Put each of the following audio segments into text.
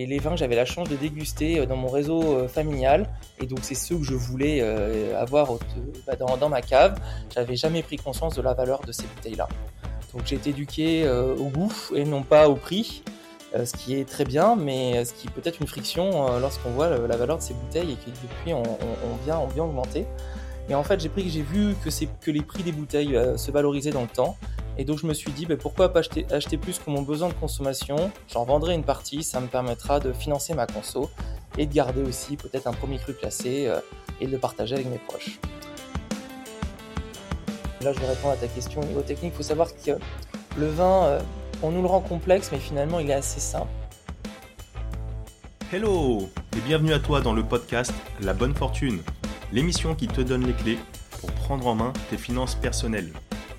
Et les vins que j'avais la chance de déguster dans mon réseau familial, et donc c'est ceux que je voulais avoir bah, dans, ma cave, j'avais jamais pris conscience de la valeur de ces bouteilles-là. Donc j'ai été éduqué au goût et non pas au prix. Euh, ce qui est très bien, mais ce qui peut être une friction euh, lorsqu'on voit la valeur de ces bouteilles et que depuis on, vient, on augmenter. Et en fait, j'ai pris, j'ai vu que, que les prix des bouteilles euh, se valorisaient dans le temps. Et donc je me suis dit, bah, pourquoi pas acheter, plus que mon besoin de consommation J'en vendrai une partie, ça me permettra de financer ma conso et de garder aussi peut-être un premier cru classé et de le partager avec mes proches. Là, je vais répondre à ta question au niveau technique. Il faut savoir que le vin, on nous le rend complexe, mais finalement, il est assez simple. Hello et bienvenue à toi dans le podcast La Bonne Fortune, l'émission qui te donne les clés pour prendre en main tes finances personnelles.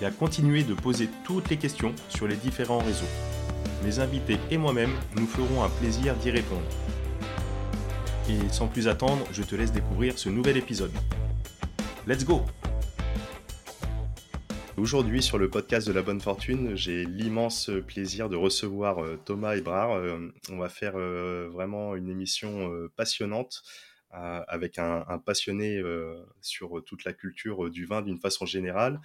et à continuer de poser toutes les questions sur les différents réseaux. Mes invités et moi-même nous ferons un plaisir d'y répondre. Et sans plus attendre, je te laisse découvrir ce nouvel épisode. Let's go Aujourd'hui, sur le podcast de la bonne fortune, j'ai l'immense plaisir de recevoir euh, Thomas Ebrard. Euh, on va faire euh, vraiment une émission passionnante avec un, passionné sur toute la culture du vin d'une façon générale.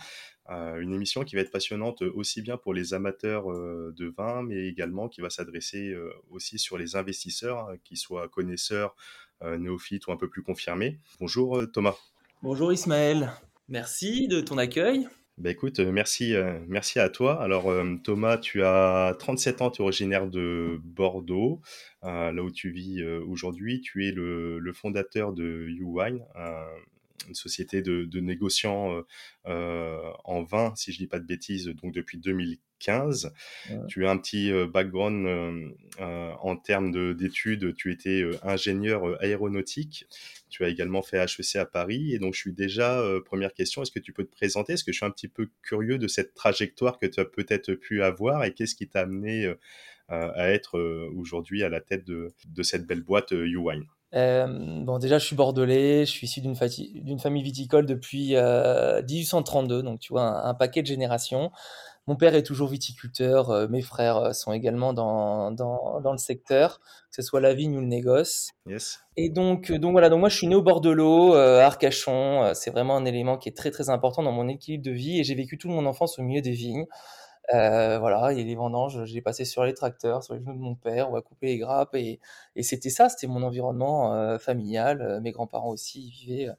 Une émission qui va être passionnante aussi bien pour les amateurs de vin, mais également qui va s'adresser aussi sur les investisseurs, hein, qui soient connaisseurs, néophytes ou un peu plus confirmés. Bonjour Thomas. Bonjour Ismaël. Merci de ton accueil. Bah, écoute, euh, merci, euh, merci à toi. Alors euh, Thomas, tu as 37 ans, tu es originaire de Bordeaux, là où tu vis aujourd'hui. Tu es le, fondateur de YouWine, une société de, de négociants en vin, si je dis pas de bêtises, donc depuis 2015. Tu as un petit background en termes d'études, tu étais ingénieur aéronautique. Tu as également fait HEC à Paris. Et donc, je suis déjà, première question, est-ce que tu peux te présenter? Est-ce que je suis un petit peu curieux de cette trajectoire que tu as peut-être pu avoir? Et qu'est-ce qui t'a amené à être aujourd'hui à la tête de, de cette belle boîte YouWine euh, bon, déjà, je suis bordelais, je suis issu d'une, famille viticole depuis 1832, euh, donc tu vois, un, paquet de générations. Mon père est toujours viticulteur, euh, mes frères sont également dans, dans, dans, le secteur, que ce soit la vigne ou le négoce. Yes. Et donc, donc voilà, donc moi je suis né au bord de l'eau, à Arcachon, c'est vraiment un élément qui est très très important dans mon équilibre de vie et j'ai vécu toute mon enfance au milieu des vignes. Euh, voilà, et les vendanges, j'ai passé sur les tracteurs, sur les genoux de mon père, on va couper les grappes, et, et c'était ça, c'était mon environnement euh, familial. Euh, mes grands-parents aussi vivaient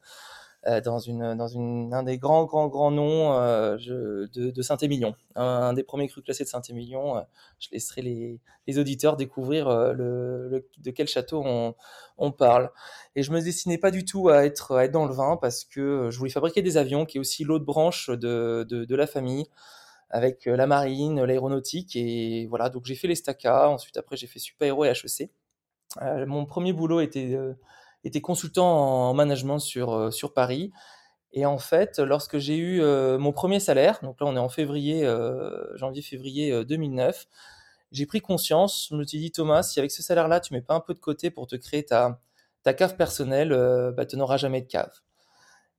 dans, une, dans une, un des grands, grands, grands noms je, de, de Saint-Émilion, un, des premiers crus classés de Saint-Émilion. je laisserai les, les auditeurs découvrir le, de quel château on, on, parle. Et je me destinais pas du tout à être, à être dans le vin parce que je voulais fabriquer des avions, qui est aussi l'autre branche de, de, de la famille avec euh, la marine, l'aéronautique et voilà. Donc j'ai fait les STACA. Ensuite après j'ai fait Super Héros et HEC. Euh, mon premier boulot était euh, était consultant en management sur sur Paris. Et en fait, lorsque j'ai eu mon premier salaire, donc là on est en février, janvier-février 2009, j'ai pris conscience, je me suis dit Thomas, si avec ce salaire-là tu mets pas un peu de côté pour te créer ta, ta cave personnelle, bah, tu n'auras jamais de cave.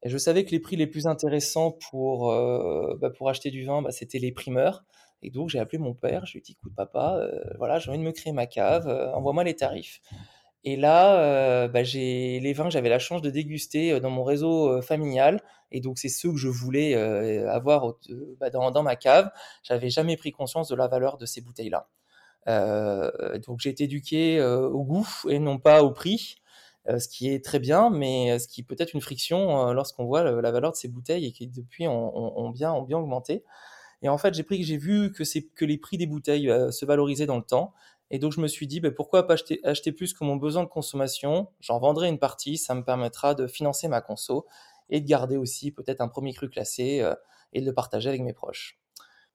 Et je savais que les prix les plus intéressants pour, euh, bah, pour acheter du vin, bah, c'était les primeurs. Et donc j'ai appelé mon père, je lui ai dit écoute papa, euh, voilà, j'ai envie de me créer ma cave, euh, envoie-moi les tarifs. Et là, bah, les vins que j'avais la chance de déguster dans mon réseau familial, et donc c'est ceux que je voulais avoir dans, dans, ma cave. J'avais jamais pris conscience de la valeur de ces bouteilles-là. donc j'ai été éduqué au goût et non pas au prix. Euh, ce qui est très bien, mais euh, ce qui peut être une friction euh, lorsqu'on voit la valeur de ces bouteilles et qui depuis ont, bien, bien augmenté. Et en fait, j'ai pris, j'ai vu que c'est que les prix des bouteilles se valorisaient dans le temps. Et donc, je me suis dit, ben, pourquoi pas acheter, acheter plus que mon besoin de consommation? J'en vendrai une partie, ça me permettra de financer ma conso et de garder aussi peut-être un premier cru classé et de le partager avec mes proches.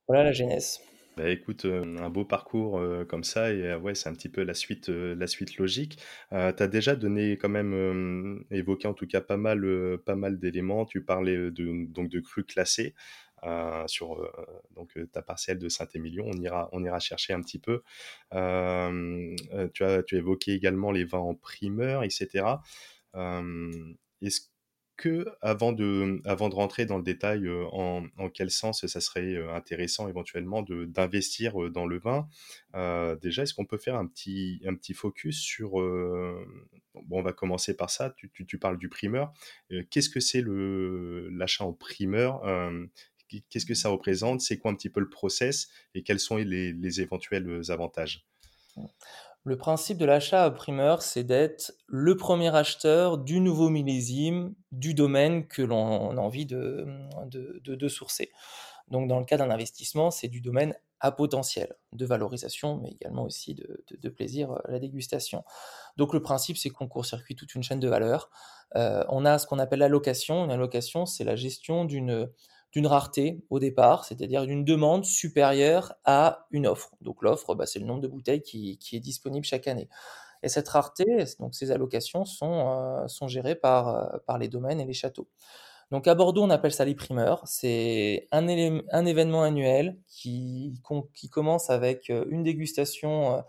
Voilà la genèse. Bah, écoute, un beau parcours, comme ça et ouais, c'est un petit peu la suite, la suite logique. Tu as déjà donné quand même, évoqué en tout cas pas mal, pas mal d'éléments. Tu parlais, de donc de crues classées, sur, donc ta parcelle de Saint-Émilion. On ira on ira chercher un petit peu. tu as tu évoqué également les vins en primeur et cetera. est-ce avant de, rentrer dans le détail en, en, quel sens ça serait intéressant éventuellement d'investir dans le vin, déjà, est-ce qu'on peut faire un petit, focus sur... bon, on va commencer par ça, tu, parles du primeur. Qu'est-ce que c'est l'achat en primeur Qu'est-ce que ça représente C'est quoi un petit peu le process Et quels sont les, les éventuels avantages? Le principe de l'achat primeur, c'est d'être le premier acheteur du nouveau millésime du domaine que l'on a envie de, de, sourcer. Donc dans le cas d'un investissement, c'est du domaine à potentiel de valorisation, mais également aussi de, plaisir à la dégustation. Donc le principe, c'est qu'on court-circuit toute une chaîne de valeur. Euh, on a ce qu'on appelle l'allocation. Une allocation, c'est la gestion d'une d'une rareté au départ, c'est-à-dire d'une demande supérieure à une offre. Donc l'offre, bah, c'est le nombre de bouteilles qui, est disponible chaque année. Et cette rareté, donc ces allocations sont, euh, gérées par, euh, par les domaines et les châteaux. Donc à Bordeaux, on appelle ça les primeurs. C'est un, un, événement annuel qui, qui, commence avec euh, une dégustation.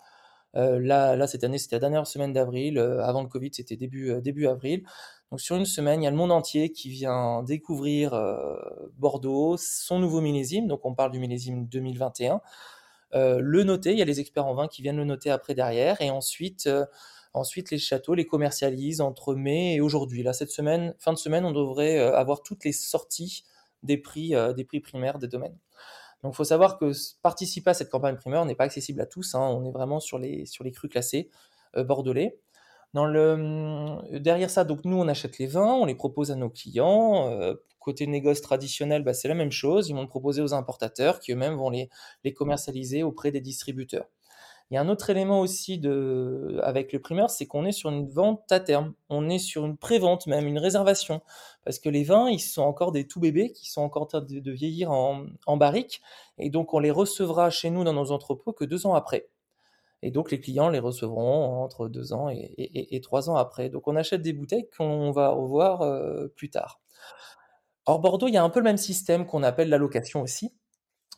là, là, cette année, c'était la dernière semaine d'avril. avant le Covid, c'était début, début avril. Donc sur une semaine, il y a le monde entier qui vient découvrir euh, Bordeaux, son nouveau millésime, donc on parle du millésime 2021, euh, le noter, il y a les experts en vin qui viennent le noter après derrière, et ensuite, euh, les châteaux les commercialisent entre mai et aujourd'hui. Là, cette semaine, fin de semaine, on devrait avoir toutes les sorties des prix, des prix primaires des domaines. Donc il faut savoir que participer à cette campagne primaire n'est pas accessible à tous, hein. on est vraiment sur les, sur les crus classés bordelais. Hum, derrière ça, donc nous, on achète les vins, on les propose à nos clients. Euh, côté négoce traditionnel, bah, c'est la même chose. Ils vont le proposer aux importateurs qui eux-mêmes vont les, commercialiser auprès des distributeurs. Il y a un autre élément aussi avec le primeur, c'est qu'on est sur une vente à terme. On est sur une pré-vente, même une réservation. Parce que les vins, ils sont encore des tout bébés qui sont encore en train de, vieillir en, en barrique. Et donc, on les recevra chez nous dans nos entrepôts que deux ans après. Et donc, les clients les recevront entre deux ans et, trois ans après. Donc, on achète des bouteilles qu'on va revoir euh, plus tard. Or, Bordeaux, il y a un peu le même système qu'on appelle l'allocation aussi.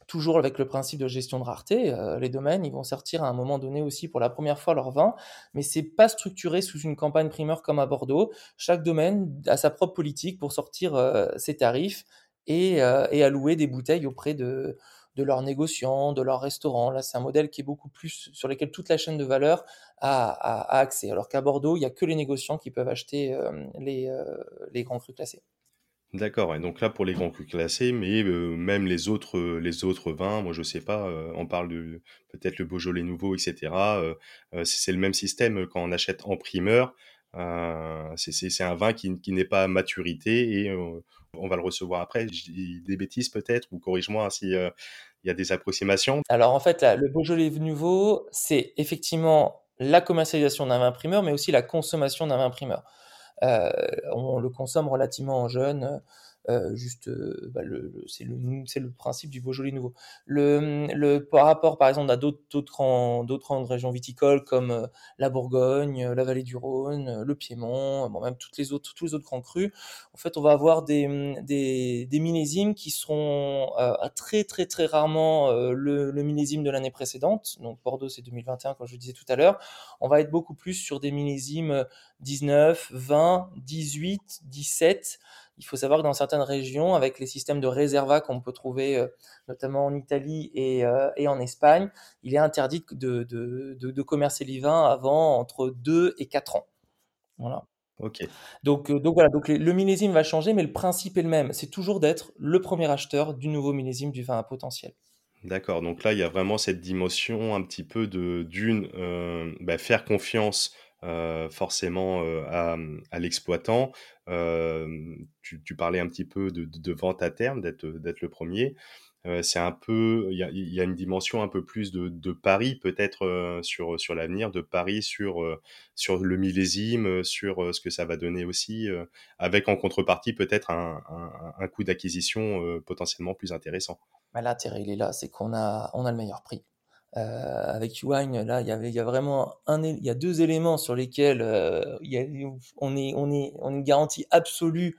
Toujours avec le principe de gestion de rareté, euh, les domaines, ils vont sortir à un moment donné aussi pour la première fois leur vin, mais c'est pas structuré sous une campagne primeur comme à Bordeaux. Chaque domaine a sa propre politique pour sortir euh, ses tarifs et, et allouer des bouteilles auprès de, de leurs négociants, de leurs restaurants. Là, c'est un modèle qui est beaucoup plus sur lequel toute la chaîne de valeur a, accès. Alors qu'à Bordeaux, il n'y a que les négociants qui peuvent acheter euh, les, euh, les, grands crus classés. D'accord, et donc là pour les grands crus classés, mais euh, même les autres, les autres vins, moi je sais pas, on parle de peut-être le Beaujolais nouveau, etc. c'est le même système quand on achète en primeur. c'est un vin qui, qui n'est pas à maturité et on va le recevoir après. Je dis des bêtises peut-être, ou corrige-moi si euh, il y a des approximations. Alors en fait, le Beaujolais Nouveau, c'est effectivement la commercialisation d'un vin primeur, mais aussi la consommation d'un vin primeur. Euh, on le consomme relativement jeune, euh, juste, euh, bah, le, c'est le, le, principe du Beaujolais nouveau. Le, le par rapport, par exemple, à d'autres, d'autres régions viticoles comme euh, la Bourgogne, la Vallée du Rhône, le Piémont, bon, même toutes les autres, tous les autres grands crus, en fait, on va avoir des, des, des millésimes qui seront très, très, très rarement le, le, millésime de l'année précédente. Donc, Bordeaux, c'est 2021, comme je le disais tout à l'heure. On va être beaucoup plus sur des millésimes 19, 20, 18, 17. Il faut savoir que dans certaines régions, avec les systèmes de réserva qu'on peut trouver euh, notamment en Italie euh, et, en Espagne, il est interdit de, de, de, commercer vins avant entre 2 et 4 ans. Voilà. Ok. Donc, euh, donc voilà, donc le millésime va changer, mais le principe est le même. C'est toujours d'être le premier acheteur du nouveau millésime du vin à potentiel. D'accord, donc là, il y a vraiment cette dimension un petit peu de d'une, bah, faire confiance euh, forcément euh, à, l'exploitant. Euh, tu, parlais un petit peu de, vente à terme, d'être le premier. c'est un peu, il y a, une dimension un peu plus de, de pari peut-être sur l'avenir, de pari sur le millésime, sur ce que ça va donner aussi, avec en contrepartie peut-être un, coût d'acquisition potentiellement plus intéressant. L'intérêt, il est là, c'est qu'on a, on a le meilleur prix. Euh, avec Wine, là, il y avait, il y a vraiment un, il y a deux éléments sur lesquels euh, il y a, on est, on est, on est une garantie absolue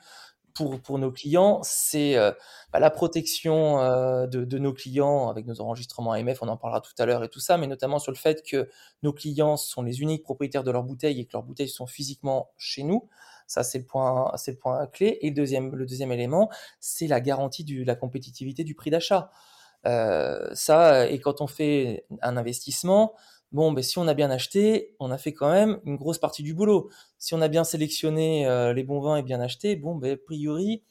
pour, pour nos clients, c'est euh, bah, la protection euh, de, de, nos clients avec nos enregistrements AMF, on en parlera tout à l'heure et tout ça, mais notamment sur le fait que nos clients sont les uniques propriétaires de leurs bouteilles et que leurs bouteilles sont physiquement chez nous. Ça, c'est le point, c'est le point clé. Et le deuxième, le deuxième élément, c'est la garantie de la compétitivité du prix d'achat. Euh, ça, et quand on fait un investissement, bon, ben, si on a bien acheté, on a fait quand même une grosse partie du boulot. Si on a bien sélectionné euh, les bons vins et bien acheté, bon, ben, a priori,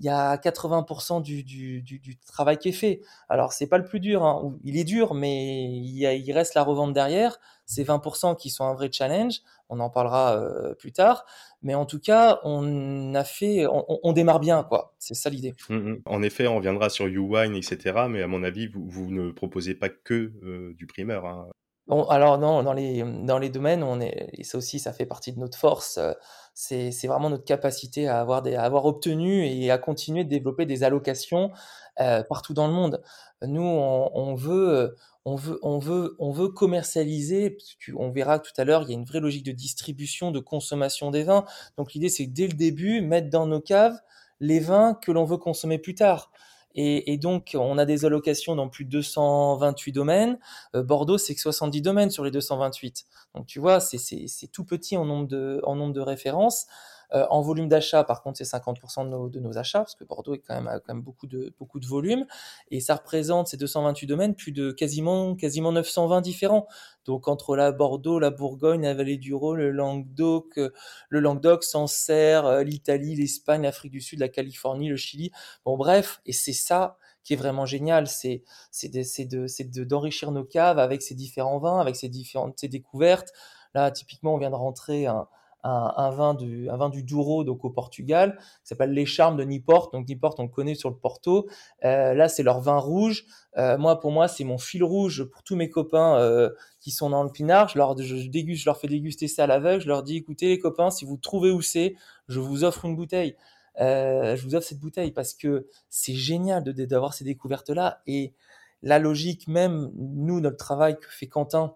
il y a 80% du, travail qui est fait. Alors, c'est pas le plus dur, hein. il est dur, mais il, y reste la revente derrière. C'est 20% qui sont un vrai challenge. On en parlera euh, plus tard. Mais en tout cas, on a fait, on, démarre bien, quoi. C'est ça l'idée. Mmh en effet, on viendra sur YouWine, etc. Mais à mon avis, vous, vous ne proposez pas que euh, du primeur. Hein. Bon, alors non, dans les, dans les domaines, on est, et ça aussi, ça fait partie de notre force, euh, c'est, vraiment notre capacité à avoir, des, à avoir obtenu et à continuer de développer des allocations euh, partout dans le monde. Nous, on, on, veut, on, veut, on, veut, on veut commercialiser, on verra tout à l'heure, il y a une vraie logique de distribution, de consommation des vins. Donc l'idée, c'est dès le début, mettre dans nos caves les vins que l'on veut consommer plus tard. Et, et, donc, on a des allocations dans plus de 228 domaines. Euh, Bordeaux, c'est que 70 domaines sur les 228. Donc, tu vois, c'est tout petit en nombre de, en nombre de références. Euh, en volume d'achat, par contre, c'est 50% de nos, de nos, achats, parce que Bordeaux est quand même, a quand même beaucoup de, beaucoup de volume. Et ça représente ces 228 domaines, plus de quasiment, quasiment 920 différents. Donc entre la Bordeaux, la Bourgogne, la Vallée du Rhône, le Languedoc, euh, le Languedoc, Sancerre, euh, l'Italie, l'Espagne, l'Afrique du Sud, la Californie, le Chili. Bon bref, et c'est ça qui est vraiment génial, c'est c'est de d'enrichir nos caves avec ces différents vins, avec ces différentes ces découvertes. Là, typiquement, on vient de rentrer un, un, un, vin du, un vin du Douro, donc au Portugal, qui s'appelle Les Charmes de Niport. Donc Niport, on le connaît sur le Porto. Euh, là, c'est leur vin rouge. Euh, moi, pour moi, c'est mon fil rouge pour tous mes copains euh, qui sont dans le pinard. Je leur, je, déguste, je leur fais déguster ça à l'aveugle. Je leur dis, écoutez les copains, si vous trouvez où c'est, je vous offre une bouteille. Euh, je vous offre cette bouteille parce que c'est génial de, d'avoir ces découvertes-là. Et la logique même, nous, notre travail que fait Quentin,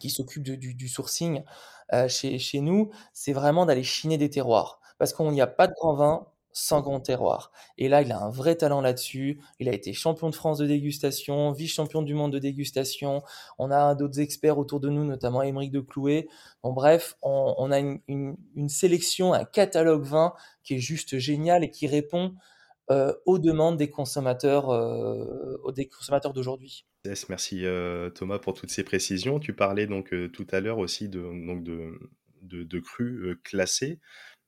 qui s'occupe du, du, sourcing euh, chez, chez nous, c'est vraiment d'aller chiner des terroirs. Parce qu'il n'y a pas de grand vin sans grand terroir. Et là, il a un vrai talent là-dessus. Il a été champion de France de dégustation, vice-champion du monde de dégustation. On a d'autres experts autour de nous, notamment Émeric de Clouet. Bon, bref, on, on a une, une, une, sélection, un catalogue vin qui est juste génial et qui répond euh, aux demandes des consommateurs, euh, des consommateurs d'aujourd'hui. Merci euh, Thomas pour toutes ces précisions. Tu parlais donc tout à l'heure aussi de, donc de, de, de crus classés.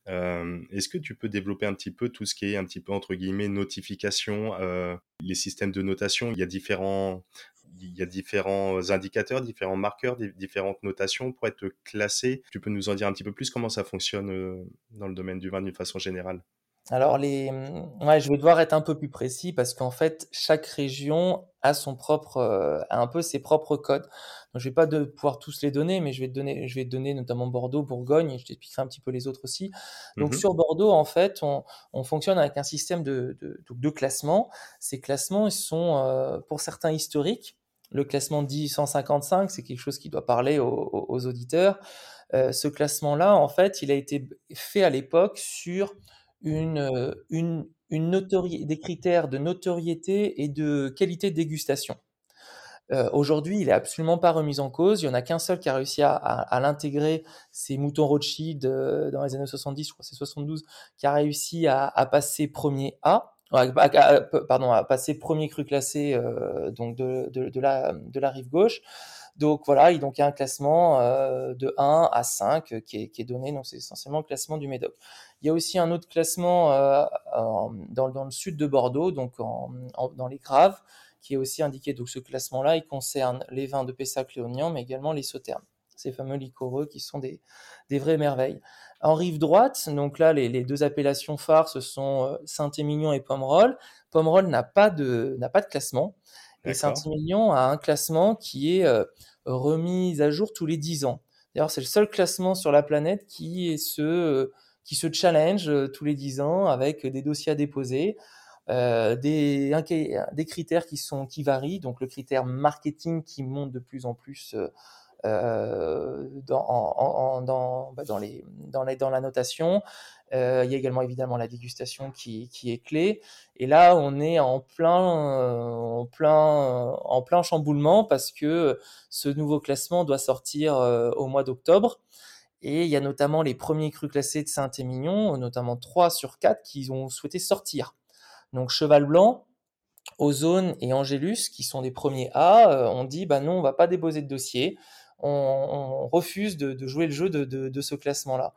Euh, Est-ce que tu peux développer un petit peu tout ce qui est un petit peu entre guillemets notification, les systèmes de notation? Il y a différents, il y a différents indicateurs, différents marqueurs, différentes notations pour être classé. Tu peux nous en dire un petit peu plus? Comment ça fonctionne dans le domaine du vin d'une façon générale? Alors les, ouais, je vais devoir être un peu plus précis parce qu'en fait chaque région a son propre, euh, a un peu ses propres codes. Donc, je vais pas de pouvoir tous les donner, mais je vais te donner, je vais te donner notamment Bordeaux, Bourgogne, et je t'expliquerai un petit peu les autres aussi. Donc mmh sur Bordeaux, en fait, on, on, fonctionne avec un système de, de, de classement. Ces classements, ils sont euh, pour certains historiques. Le classement dit 155, c'est quelque chose qui doit parler aux, aux auditeurs. Euh, ce classement-là, en fait, il a été fait à l'époque sur une, euh, des critères de notoriété et de qualité de dégustation. Euh, Aujourd'hui, il est absolument pas remis en cause. Il y en a qu'un seul qui a réussi à, l'intégrer, c'est Mouton Rothschild euh, dans les années 70, je crois c'est 72, qui a réussi à, passer premier A, pardon, à passer premier cru classé donc de la rive gauche. Donc voilà, il, donc, y a un classement euh, de 1 à 5 euh, qui est, qui est donné, donc c'est essentiellement le classement du Médoc. Il y a aussi un autre classement euh, dans, dans, le sud de Bordeaux, donc en, en, dans les Graves, qui est aussi indiqué. Donc ce classement-là, il concerne les vins de Pessac-Léognan, mais également les sauternes, ces fameux liquoreux qui sont des, des vraies merveilles. En rive droite, donc là, les, les deux appellations phares, ce sont Saint-Émilion et Pomerol. Pomerol n'a pas de, n'a pas de classement. Et Saint-Emilion a un classement qui est euh, remis à jour tous les 10 ans. D'ailleurs, c'est le seul classement sur la planète qui, est ce, euh, qui se challenge euh, tous les 10 ans avec des dossiers à déposer. des, des critères qui sont qui varient. Donc le critère marketing qui monte de plus en plus dans, dans, bah, dans, les, dans, les, dans la notation. Euh, il y a également évidemment la dégustation qui, est clé. Et là, on est en plein, euh, en plein, en plein chamboulement parce que ce nouveau classement doit sortir euh, au mois d'octobre. Et il y a notamment les premiers crus classés de Saint-Émilion, notamment 3 sur 4 qui ont souhaité sortir. Donc Cheval Blanc, Ozone et Angélus, qui sont des premiers A, ont dit bah non, on va pas déposer de dossier, on, refuse de, jouer le jeu de ce classement-là.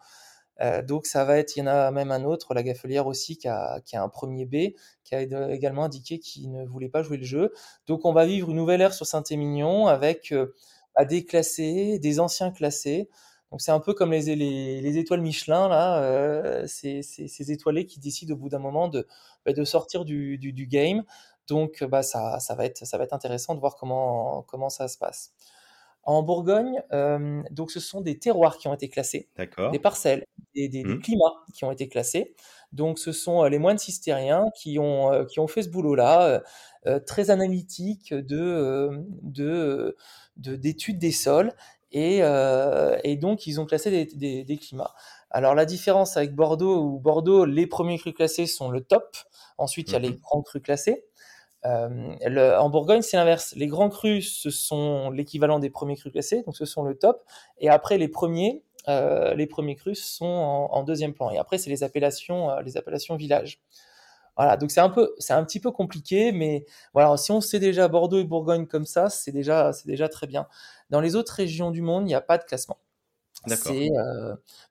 Euh, donc ça va être, il y en a même un autre, la Gaffelière aussi, qui a, qui a un premier B, qui a également indiqué qu'il ne voulait pas jouer le jeu. Donc on va vivre une nouvelle ère sur Saint-Émilion avec euh, bah, des classés, des anciens classés. Donc c'est un peu comme les, les, les étoiles Michelin, là, euh, ces étoilés qui décident au bout d'un moment de, bah, de sortir du, du, du, game. Donc bah, ça, ça, va être, ça va être intéressant de voir comment, comment ça se passe. En Bourgogne, euh, donc ce sont des terroirs qui ont été classés, des parcelles, des, des, mmh. climats qui ont été classés. Donc ce sont euh, les moines cistériens qui ont, euh, qui ont fait ce boulot-là, très analytique de, de, d'études des sols. Et, et, donc ils ont classé des, des, climats. Alors la différence avec Bordeaux, où Bordeaux, les premiers crus classés sont le top. Ensuite, il y a les mmh grands crus classés. Euh, en Bourgogne, c'est l'inverse. Les grands crus, ce sont l'équivalent des premiers crus classés, donc ce sont le top. Et après, les premiers, euh, les premiers crus sont en, deuxième plan. Et après, c'est les appellations, euh, les appellations villages. Voilà, donc c'est un peu, c'est un petit peu compliqué, mais voilà, si on sait déjà Bordeaux et Bourgogne comme ça, c'est déjà, c'est déjà très bien. Dans les autres régions du monde, il n'y a pas de classement. D'accord.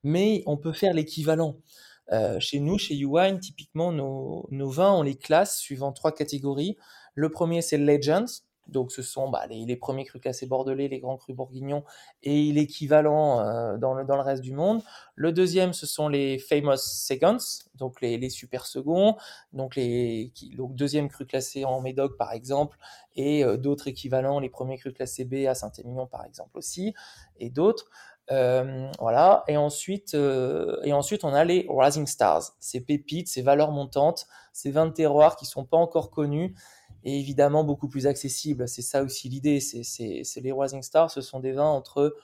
mais on peut faire l'équivalent. Euh, chez nous, chez Uwine, typiquement, nos, nos, vins, on les classe suivant trois catégories. Le premier, c'est Legends. Donc, ce sont bah, les, les, premiers crus classés bordelais, les grands crus bourguignons et l'équivalent euh, dans, le, dans le reste du monde. Le deuxième, ce sont les Famous Seconds, donc les, les super seconds, donc les donc deuxième cru classé en Médoc par exemple, et euh, d'autres équivalents, les premiers crus classés B à Saint-Émilion par exemple aussi, et d'autres. Euh, voilà. Et ensuite, euh, et ensuite, on a les Rising Stars, ces pépites, ces valeurs montantes, ces 20 terroirs qui sont pas encore connus et évidemment beaucoup plus accessibles. C'est ça aussi l'idée. C'est les Rising Stars, ce sont des vins entre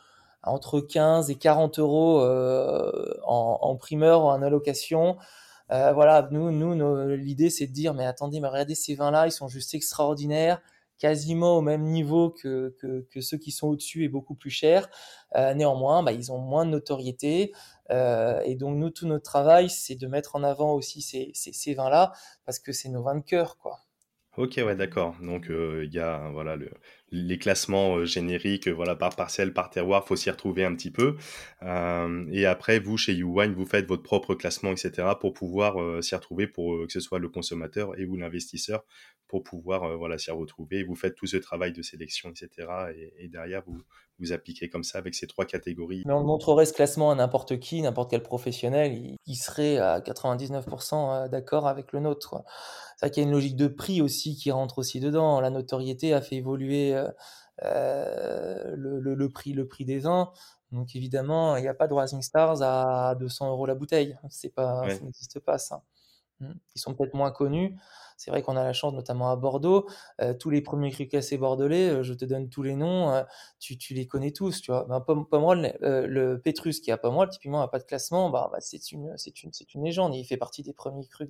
entre 15 et 40 euros euh, en, en, primeur ou en allocation. Euh, voilà, nous, nous, l'idée c'est de dire, mais attendez, mais regardez ces vins-là, ils sont juste extraordinaires quasiment au même niveau que, ceux qui sont au-dessus et beaucoup plus chers. Euh, néanmoins, bah, ils ont moins de notoriété. Euh, et donc, nous, tout notre travail, c'est de mettre en avant aussi ces, ces, vins-là, parce que c'est nos vins de cœur, quoi. Ok, ouais, d'accord. Donc, euh, il y a le, les classements euh, génériques, voilà, par parcelle, par terroir, faut s'y retrouver un petit peu. Euh, et après, vous, chez YouWine, vous faites votre propre classement, etc., pour pouvoir s'y retrouver, pour que ce soit le consommateur et vous l'investisseur, pour pouvoir voilà, s'y retrouver. Et vous faites tout ce travail de sélection, etc. Et, et derrière, vous, vous appliquez comme ça avec ces trois catégories. Mais on montrerait ce classement à n'importe qui, n'importe quel professionnel, il, serait à 99% d'accord avec le nôtre. C'est vrai qu'il y a une logique de prix aussi qui rentre aussi dedans. La notoriété a fait évoluer euh, euh, le, le, prix, le prix des vins. Donc évidemment, il n'y a pas de Rising Stars à 200 euros la bouteille. C'est pas, Ça n'existe pas ça. Mmh. Ils sont peut-être moins connus. C'est vrai qu'on a la chance, notamment à Bordeaux, euh, tous les premiers crus cassés bordelais, euh, je te donne tous les noms, euh, tu, tu, les connais tous, tu vois. Ben, Pomerol, le Petrus qui a Pomerol, typiquement, n'a pas de classement, bah, bah, c'est une, c'est une, c'est une légende. Il fait partie des premiers crus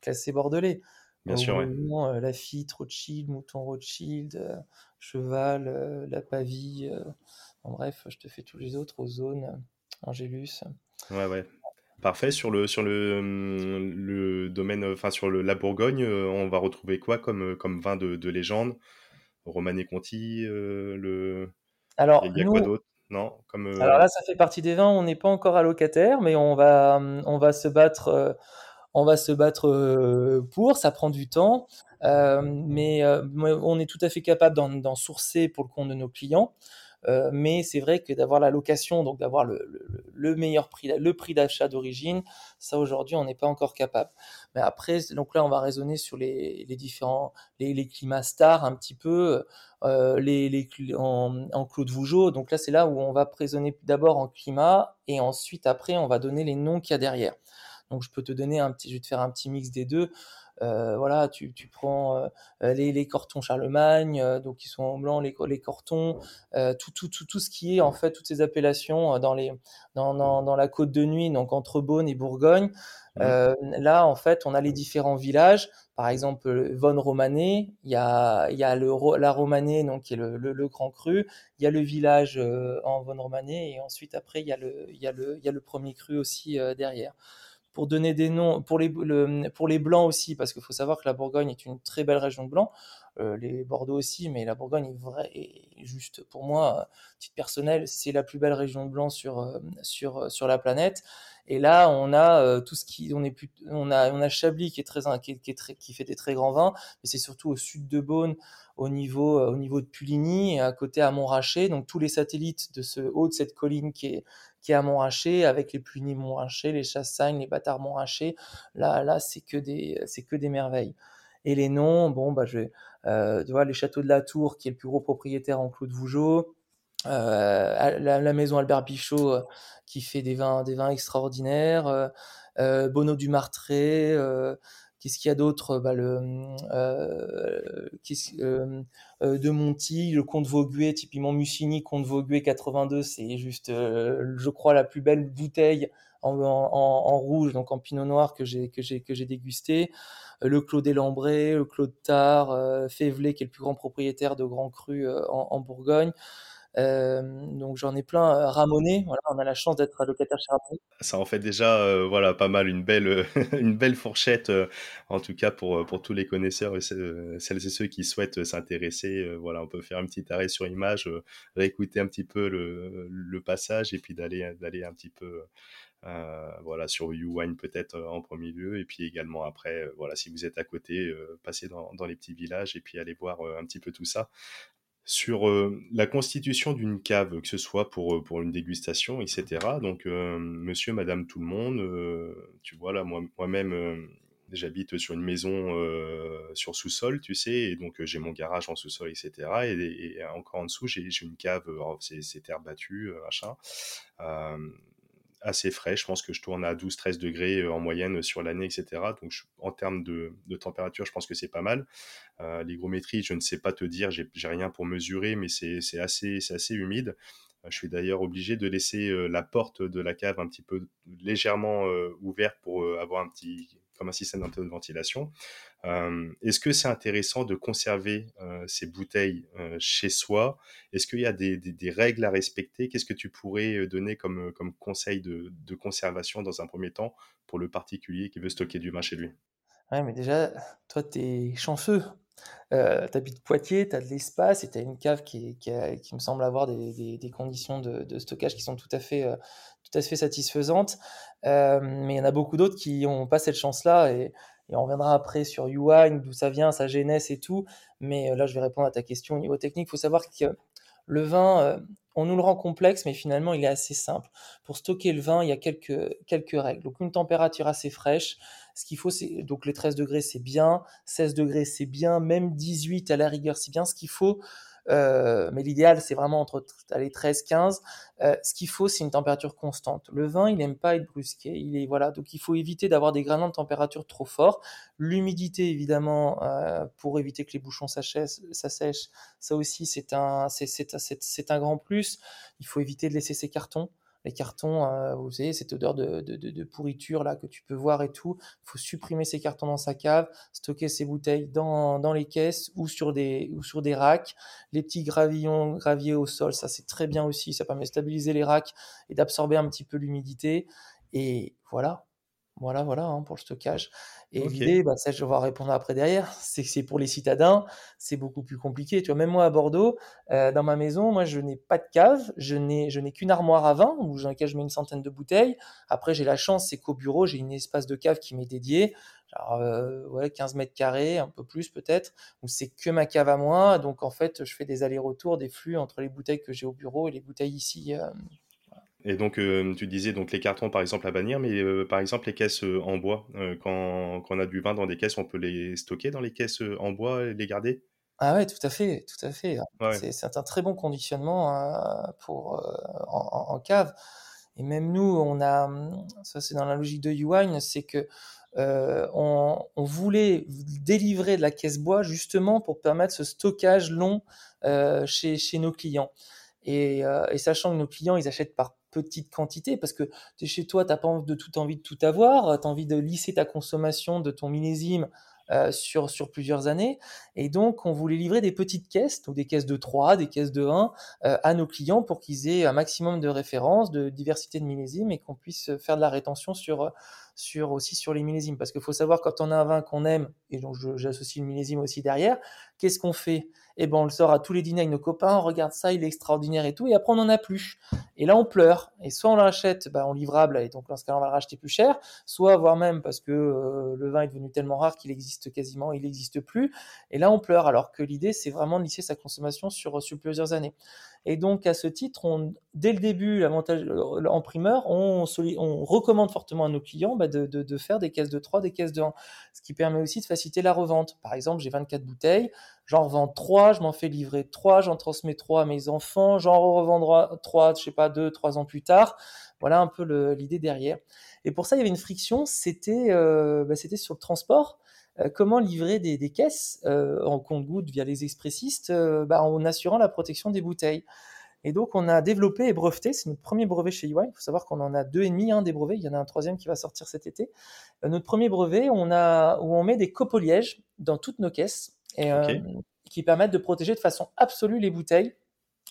classés bordelais. Bien sûr, oui. Lafitte, Rothschild, Mouton Rothschild, Cheval, La Pavie, en bref, je te fais tous les autres, Ozone, Angélus. Ouais, ouais. Parfait. Sur le, sur le, le domaine, enfin sur le, la Bourgogne, euh, on va retrouver quoi comme, comme vin de, de légende? Romanée Conti, euh, le. Alors, il y a quoi d'autre? Non, comme. Euh, Alors là, ça fait partie des vins. On n'est pas encore allocataire, mais on va, on va se battre. on va se battre pour. Ça prend du temps, mais on est tout à fait capable d'en sourcer pour le compte de nos clients. Euh, mais c'est vrai que d'avoir la location, donc d'avoir le, le, le, meilleur prix, le prix d'achat d'origine, ça aujourd'hui on n'est pas encore capable. Mais après, donc là on va raisonner sur les, différents, les, climats stars un petit peu, euh, les, les en, en Claude Vougeot. Donc là c'est là où on va raisonner d'abord en climat et ensuite après on va donner les noms qu'il y a derrière. Donc je peux te donner un petit, je vais te faire un petit mix des deux. Voilà, tu, tu prends les, les cortons Charlemagne, donc qui sont en blanc, les, les cortons, tout, tout, tout, tout ce qui est en fait toutes ces appellations dans les dans, dans, dans la côte de nuit, donc entre Beaune et Bourgogne. Euh, là, en fait, on a les différents villages. Par exemple, Von Romané, il y a, il y a le, la Romanée, donc qui est le, le, grand cru. Il y a le village euh, en Von Romané, et ensuite après, il y a le, il y a le, il y a le premier cru aussi euh, derrière. Pour donner des noms, pour les, le, pour les blancs aussi, parce qu'il faut savoir que la Bourgogne est une très belle région de blanc. les Bordeaux aussi, mais la Bourgogne est vrai, et juste pour moi, titre personnel, c'est la plus belle région de blanc sur, sur, sur la planète. Et là, on a euh, tout ce qui, on est plus, on a, on a Chablis qui est très, qui, est très, qui fait des très grands vins, mais c'est surtout au sud de Beaune, au niveau, euh, au niveau de Puligny à côté à Montrachet. Donc tous les satellites de ce haut de cette colline qui est, qui est à Montrachet, avec les Puligny Montrachet, les Chassagnes, les Bâtards Montrachet. Là, là, c'est que des, c'est que des merveilles. Et les noms, bon, bah, je vais, euh, tu vois, les châteaux de la Tour, qui est le plus gros propriétaire en Clos de Vougeot, euh, la, maison Albert Bichot euh, qui fait des vins, des vins extraordinaires, euh, Bono du Martret, qu'est-ce qu'il y a d'autre bah, le, de Monty, le Comte Vauguet, typiquement Mussini, Comte Vauguet 82, c'est juste, je crois, la plus belle bouteille en, en, rouge, donc en pinot noir que j'ai que j'ai que j'ai dégusté. Le Clos des Lambrés, le Clos de Tard, euh, qui est le plus grand propriétaire de grands crus en, en, Bourgogne. Euh, donc j'en ai plein euh, Ramonet. Voilà, on a la chance d'être locataire chez Ramonet. Ça en fait déjà euh, voilà pas mal une belle une belle fourchette en tout cas pour pour tous les connaisseurs celles et ceux qui souhaitent s'intéresser. voilà, on peut faire un petit arrêt sur image, réécouter un petit peu le, passage et puis d'aller un petit peu euh, voilà sur YouWine peut-être en premier lieu et puis également après voilà si vous êtes à côté euh, passez dans, dans, les petits villages et puis allez voir un petit peu tout ça sur euh, la constitution d'une cave, que ce soit pour, euh, pour une dégustation, etc. Donc, euh, monsieur, madame, tout le monde, tu vois, là, moi, moi-même, j'habite sur une maison sur sous-sol, tu sais, et donc j'ai mon garage en sous-sol, etc. Et, encore en dessous, j'ai une cave, c'est terre battue, machin assez frais. Je pense que je tourne à 12-13 degrés euh, en moyenne sur l'année, etc. Donc, en termes de, température, je pense que c'est pas mal. Euh, l'hygrométrie, je ne sais pas te dire, j'ai rien pour mesurer, mais c'est assez, assez humide. Euh, je suis d'ailleurs obligé de laisser la porte de la cave un petit peu légèrement ouverte pour avoir un petit comme un système de ventilation. Euh, est-ce que c'est intéressant de conserver euh, ces bouteilles euh, chez soi? Est-ce qu'il y a des, règles à respecter? Qu'est-ce que tu pourrais donner comme, conseil de, conservation dans un premier temps pour le particulier qui veut stocker du vin chez lui? Ouais, mais déjà, toi, tu es chanceux. Tu habites Poitiers, tu as de l'espace et tu as une cave qui, me semble avoir des, conditions de, stockage qui sont tout à fait, tout à fait satisfaisantes. Euh, mais il y en a beaucoup d'autres qui n'ont pas cette chance-là. Et, et, on reviendra après sur UI, d'où ça vient, sa genèse et tout. Mais euh, là, je vais répondre à ta question au niveau technique. Il faut savoir que le vin, euh, on nous le rend complexe, mais finalement, il est assez simple. Pour stocker le vin, il y a quelques, quelques règles. Donc, une température assez fraîche. Ce qu'il faut, c'est donc les 13 degrés, c'est bien. 16 degrés, c'est bien. Même 18 à la rigueur, c'est bien. Ce qu'il faut, euh, mais l'idéal, c'est vraiment entre les 13, 15. Euh, ce qu'il faut, c'est une température constante. Le vin, il n'aime pas être brusqué. Il est voilà, donc il faut éviter d'avoir des gradins de température trop forts. L'humidité, évidemment, euh, pour éviter que les bouchons s'assèchent, ça aussi, c'est un, c'est un grand plus. Il faut éviter de laisser ses cartons les cartons, euh, vous savez, cette odeur de, de, de, pourriture là que tu peux voir et tout. Il faut supprimer ces cartons dans sa cave, stocker ces bouteilles dans, dans les caisses ou sur des ou sur des racks. Les petits gravillons graviers au sol, ça c'est très bien aussi. Ça permet de stabiliser les racks et d'absorber un petit peu l'humidité. Et voilà, voilà, voilà hein, pour le stockage. Et l'idée, bah, ça je vais répondre après derrière, c'est que c'est pour les citadins, c'est beaucoup plus compliqué. Tu vois, même moi à Bordeaux, euh, dans ma maison, moi je n'ai pas de cave, je n'ai, je n'ai qu'une armoire à vin où, dans laquelle je mets une centaine de bouteilles. Après, j'ai la chance, c'est qu'au bureau, j'ai une espace de cave qui m'est dédié. Alors, euh, ouais, 15 mètres carrés, un peu plus peut-être, où c'est que ma cave à moi. Donc en fait, je fais des allers-retours, des flux entre les bouteilles que j'ai au bureau et les bouteilles ici. Euh, et donc, euh, tu disais donc les cartons, par exemple, à bannir, mais euh, par exemple, les caisses euh, en bois, quand, quand, on a du vin dans des caisses, on peut les stocker dans les caisses en bois et les garder? Ah ouais, tout à fait, tout à fait. C'est un très bon conditionnement pour, en, cave. Et même nous, on a, ça c'est dans la logique de Uwine, c'est que on, voulait délivrer de la caisse bois justement pour permettre ce stockage long chez, chez, nos clients. Et, et, sachant que nos clients, ils achètent par petite quantité parce que tu es chez toi, tu n'as pas de tout envie de tout avoir, tu as envie de lisser ta consommation de ton millésime euh, sur, sur plusieurs années. Et donc, on voulait livrer des petites caisses, donc des caisses de 3, des caisses de 1, euh, à nos clients pour qu'ils aient un maximum de références, de diversité de millésimes et qu'on puisse faire de la rétention sur, sur aussi sur les millésimes. Parce qu'il faut savoir, quand on a un vin qu'on aime, et donc j'associe le millésime aussi derrière, qu'est-ce qu'on fait? Eh ben, on le sort à tous les dîners avec nos copains, on regarde ça, il est extraordinaire et tout, et après on n'en a plus. Et là, on pleure. Et soit on le rachète bah, en livrable, et donc dans ce cas on va le racheter plus cher, soit voire même parce que euh, le vin est devenu tellement rare qu'il existe quasiment, il n'existe plus. Et là, on pleure. Alors que l'idée, c'est vraiment de lisser sa consommation sur, sur plusieurs années. Et donc, à ce titre, on, dès le début, l'avantage euh, en primeur, on, on, recommande fortement à nos clients bah, de, de, de, faire des caisses de 3, des caisses de 1, ce qui permet aussi de faciliter la revente. Par exemple, j'ai 24 bouteilles, j'en revends 3, je m'en fais livrer 3, j'en transmets 3 à mes enfants, j'en revendrai 3, je sais pas, 2, 3 ans plus tard. Voilà un peu l'idée derrière. Et pour ça, il y avait une friction, c'était euh, bah, sur le transport. Euh, comment livrer des, caisses euh, en compte-gouttes via les expressistes euh, bah, en assurant la protection des bouteilles? Et donc, on a développé et breveté, c'est notre premier brevet chez UI. Il faut savoir qu'on en a deux et demi, un des brevets. Il y en a un troisième qui va sortir cet été. notre premier brevet, on a, où on met des copolièges dans toutes nos caisses et, qui permettent de protéger de façon absolue les bouteilles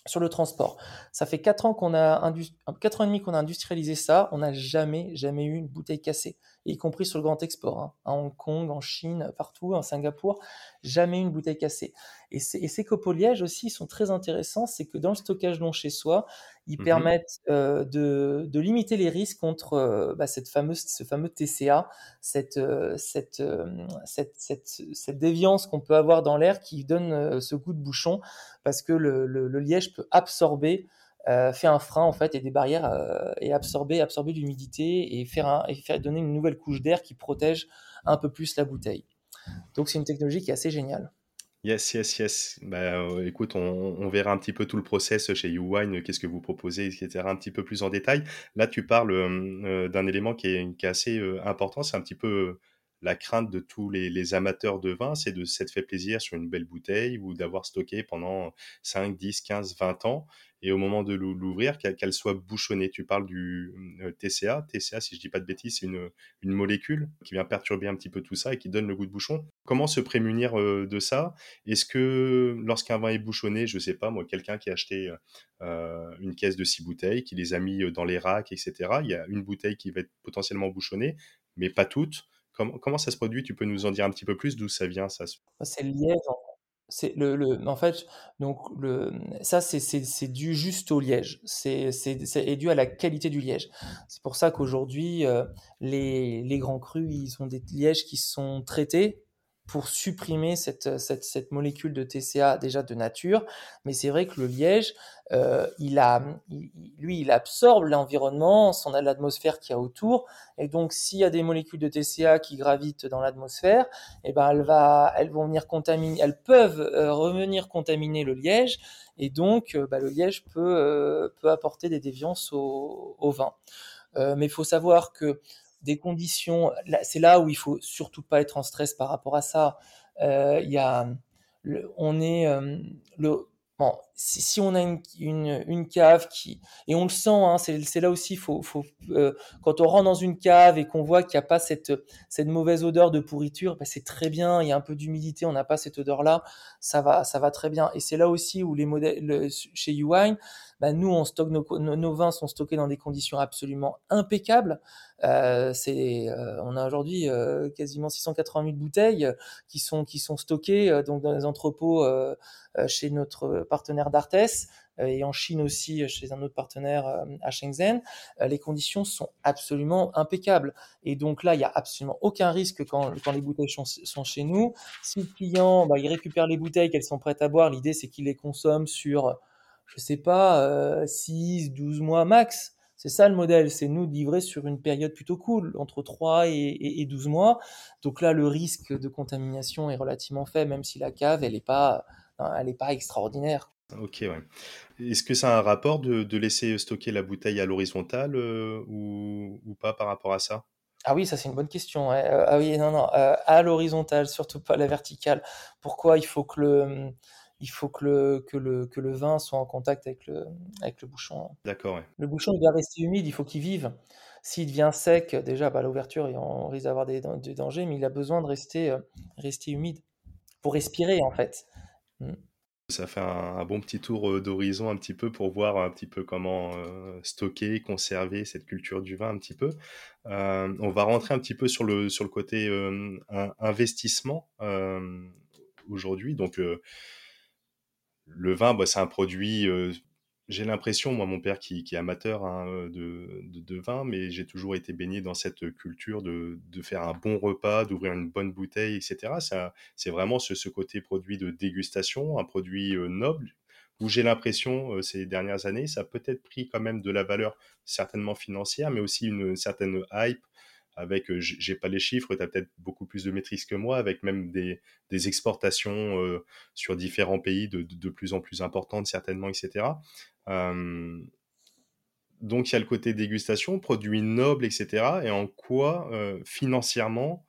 sur le transport. Ça fait 4 ans qu'on a quatre ans et demi qu'on a industrialisé ça. On n'a jamais, jamais eu une bouteille cassée, y compris sur le grand export, hein. à Hong Kong, en Chine, partout, en Singapour, jamais une bouteille cassée. Et, ces copolièges aussi sont très intéressants, c'est que dans le stockage long chez soi, ils mmh permettent euh, de, de, limiter les risques contre euh, bah, cette fameuse, ce fameux TCA, cette, euh, cette, cette, cette, cette, déviance qu'on peut avoir dans l'air qui donne ce goût de bouchon, parce que le, le, le liège peut absorber euh, fait un frein en fait et des barrières euh, et absorber absorber l'humidité et faire un, et faire donner une nouvelle couche d'air qui protège un peu plus la bouteille. Donc c'est une technologie qui est assez géniale. Yes, yes, yes. Bah, euh, écoute, on, verra un petit peu tout le process chez YouWine, qu'est-ce que vous proposez, etc., un petit peu plus en détail. Là, tu parles d'un élément qui est, qui est assez important, c'est un petit peu la crainte de tous les, amateurs de vin, c'est de s'être fait plaisir sur une belle bouteille ou d'avoir stocké pendant 5, 10, 15, 20 ans et au moment de l'ouvrir, qu'elle soit bouchonnée. Tu parles du euh, TCA. TCA, si je dis pas de bêtises, c'est une, molécule qui vient perturber un petit peu tout ça et qui donne le goût de bouchon. Comment se prémunir euh, de ça? Est-ce que lorsqu'un vin est bouchonné, je sais pas, moi, quelqu'un qui a acheté euh, une caisse de six bouteilles, qui les a mis dans les racks, etc., il y a une bouteille qui va être potentiellement bouchonnée, mais pas toutes. Comment, ça se produit? Tu peux nous en dire un petit peu plus? D'où ça vient ça C'est lié c'est le, le, en fait, donc le, ça c'est, c'est, c'est dû juste au liège. C'est, c'est, c'est dû à la qualité du liège. C'est pour ça qu'aujourd'hui, euh, les, les grands crus, ils ont des lièges qui sont traités pour supprimer cette, cette, molécule de TCA déjà de nature. Mais c'est vrai que le liège, euh, il a, lui, il absorbe l'environnement, son l'atmosphère qu'il y a autour. Et donc, s'il y a des molécules de TCA qui gravitent dans l'atmosphère, eh ben, elles, va, elles vont venir contaminer, elles peuvent euh, revenir contaminer le liège. Et donc, euh, bah, le liège peut, peut apporter des déviances au, au vin. mais il faut savoir que des conditions. C'est là où il faut surtout pas être en stress par rapport à ça. Euh, y a, on est euh, le si, on a une, une, cave qui et on le sent, hein, c'est là aussi, faut, faut euh, quand on rentre dans une cave et qu'on voit qu'il n'y a pas cette, cette mauvaise odeur de pourriture, bah, c'est très bien. Il y a un peu d'humidité, on n'a pas cette odeur-là, ça va, ça va très bien. Et c'est là aussi où les modèles chez Uwine, bah, nous nos, vins sont stockés dans des conditions absolument impeccables. Euh, euh, on a aujourd'hui euh, quasiment 680 000 bouteilles qui sont stockées dans les entrepôts chez notre partenaire d'Artes et en Chine aussi chez un autre partenaire à Shenzhen. les conditions sont absolument impeccables et donc là il y a absolument aucun risque quand, les bouteilles sont, sont chez nous. Si le client bah, il récupère les bouteilles qu'elles sont prêtes à boire, l'idée c'est qu'il les consomme sur je sais pas, 6, 12 mois max. C'est ça le modèle, c'est nous livrer sur une période plutôt cool, entre 3 et, 12 mois. Donc là, le risque de contamination est relativement faible, même si la cave, elle n'est pas, elle est pas extraordinaire. Ok, ouais. Est-ce que ça a un rapport de, laisser stocker la bouteille à l'horizontale euh, ou, ou, pas par rapport à ça? Ah oui, ça c'est une bonne question. Heu, ah oui, non, non, heu, à l'horizontale, surtout pas à la verticale. Pourquoi? Il faut que le, il faut que le que le que le vin soit en contact avec le, avec le bouchon. D'accord, ouais. Le bouchon, il doit rester humide, il faut qu'il vive. S'il devient sec, déjà, bah, l'ouverture on risque d'avoir des des dangers, mais il a besoin de rester, heu, rester humide pour respirer, en fait. Mmh. Ça fait un, un bon petit tour euh, d'horizon un petit peu pour voir un petit peu comment euh, stocker, conserver cette culture du vin un petit peu. Euh, on va rentrer un petit peu sur le, sur le côté euh, investissement euh, aujourd'hui. Donc, euh, le vin, bah, c'est un produit. j'ai l'impression, moi, mon père qui, est amateur hein, de, vin, mais j'ai toujours été baigné dans cette culture de, faire un bon repas, d'ouvrir une bonne bouteille, etc. C'est vraiment ce, ce côté produit de dégustation, un produit noble, où j'ai l'impression, ces dernières années, ça a peut-être pris quand même de la valeur, certainement financière, mais aussi une certaine hype avec, euh, j'ai pas les chiffres, tu as peut-être beaucoup plus de maîtrise que moi, avec même des, exportations euh, sur différents pays de, plus en plus importantes, certainement, etc. Donc il y a le côté dégustation, produits nobles, etc. Et en quoi, euh, financièrement,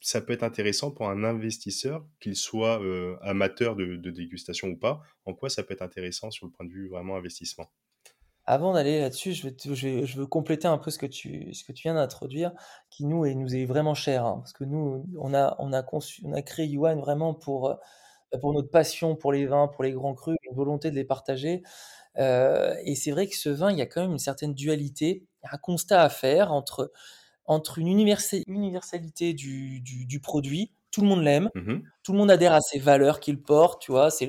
ça peut être intéressant pour un investisseur, qu'il soit amateur de dégustation ou pas, en quoi ça peut être intéressant sur le point de vue vraiment investissement? Avant d'aller là-dessus, je veux compléter un peu ce que tu viens d'introduire, qui nous est vraiment cher, hein. Parce que nous, on a on a conçu créé Yuan vraiment pour, heu, pour notre passion pour les vins, pour les grands crus, une volonté de les partager. Heu et c'est vrai que ce vin, il y a quand même une certaine dualité, un constat à faire entre une universalité du produit, tout le monde l'aime, Mhm. tout le monde adhère à ces valeurs qu'il porte, tu vois? C'est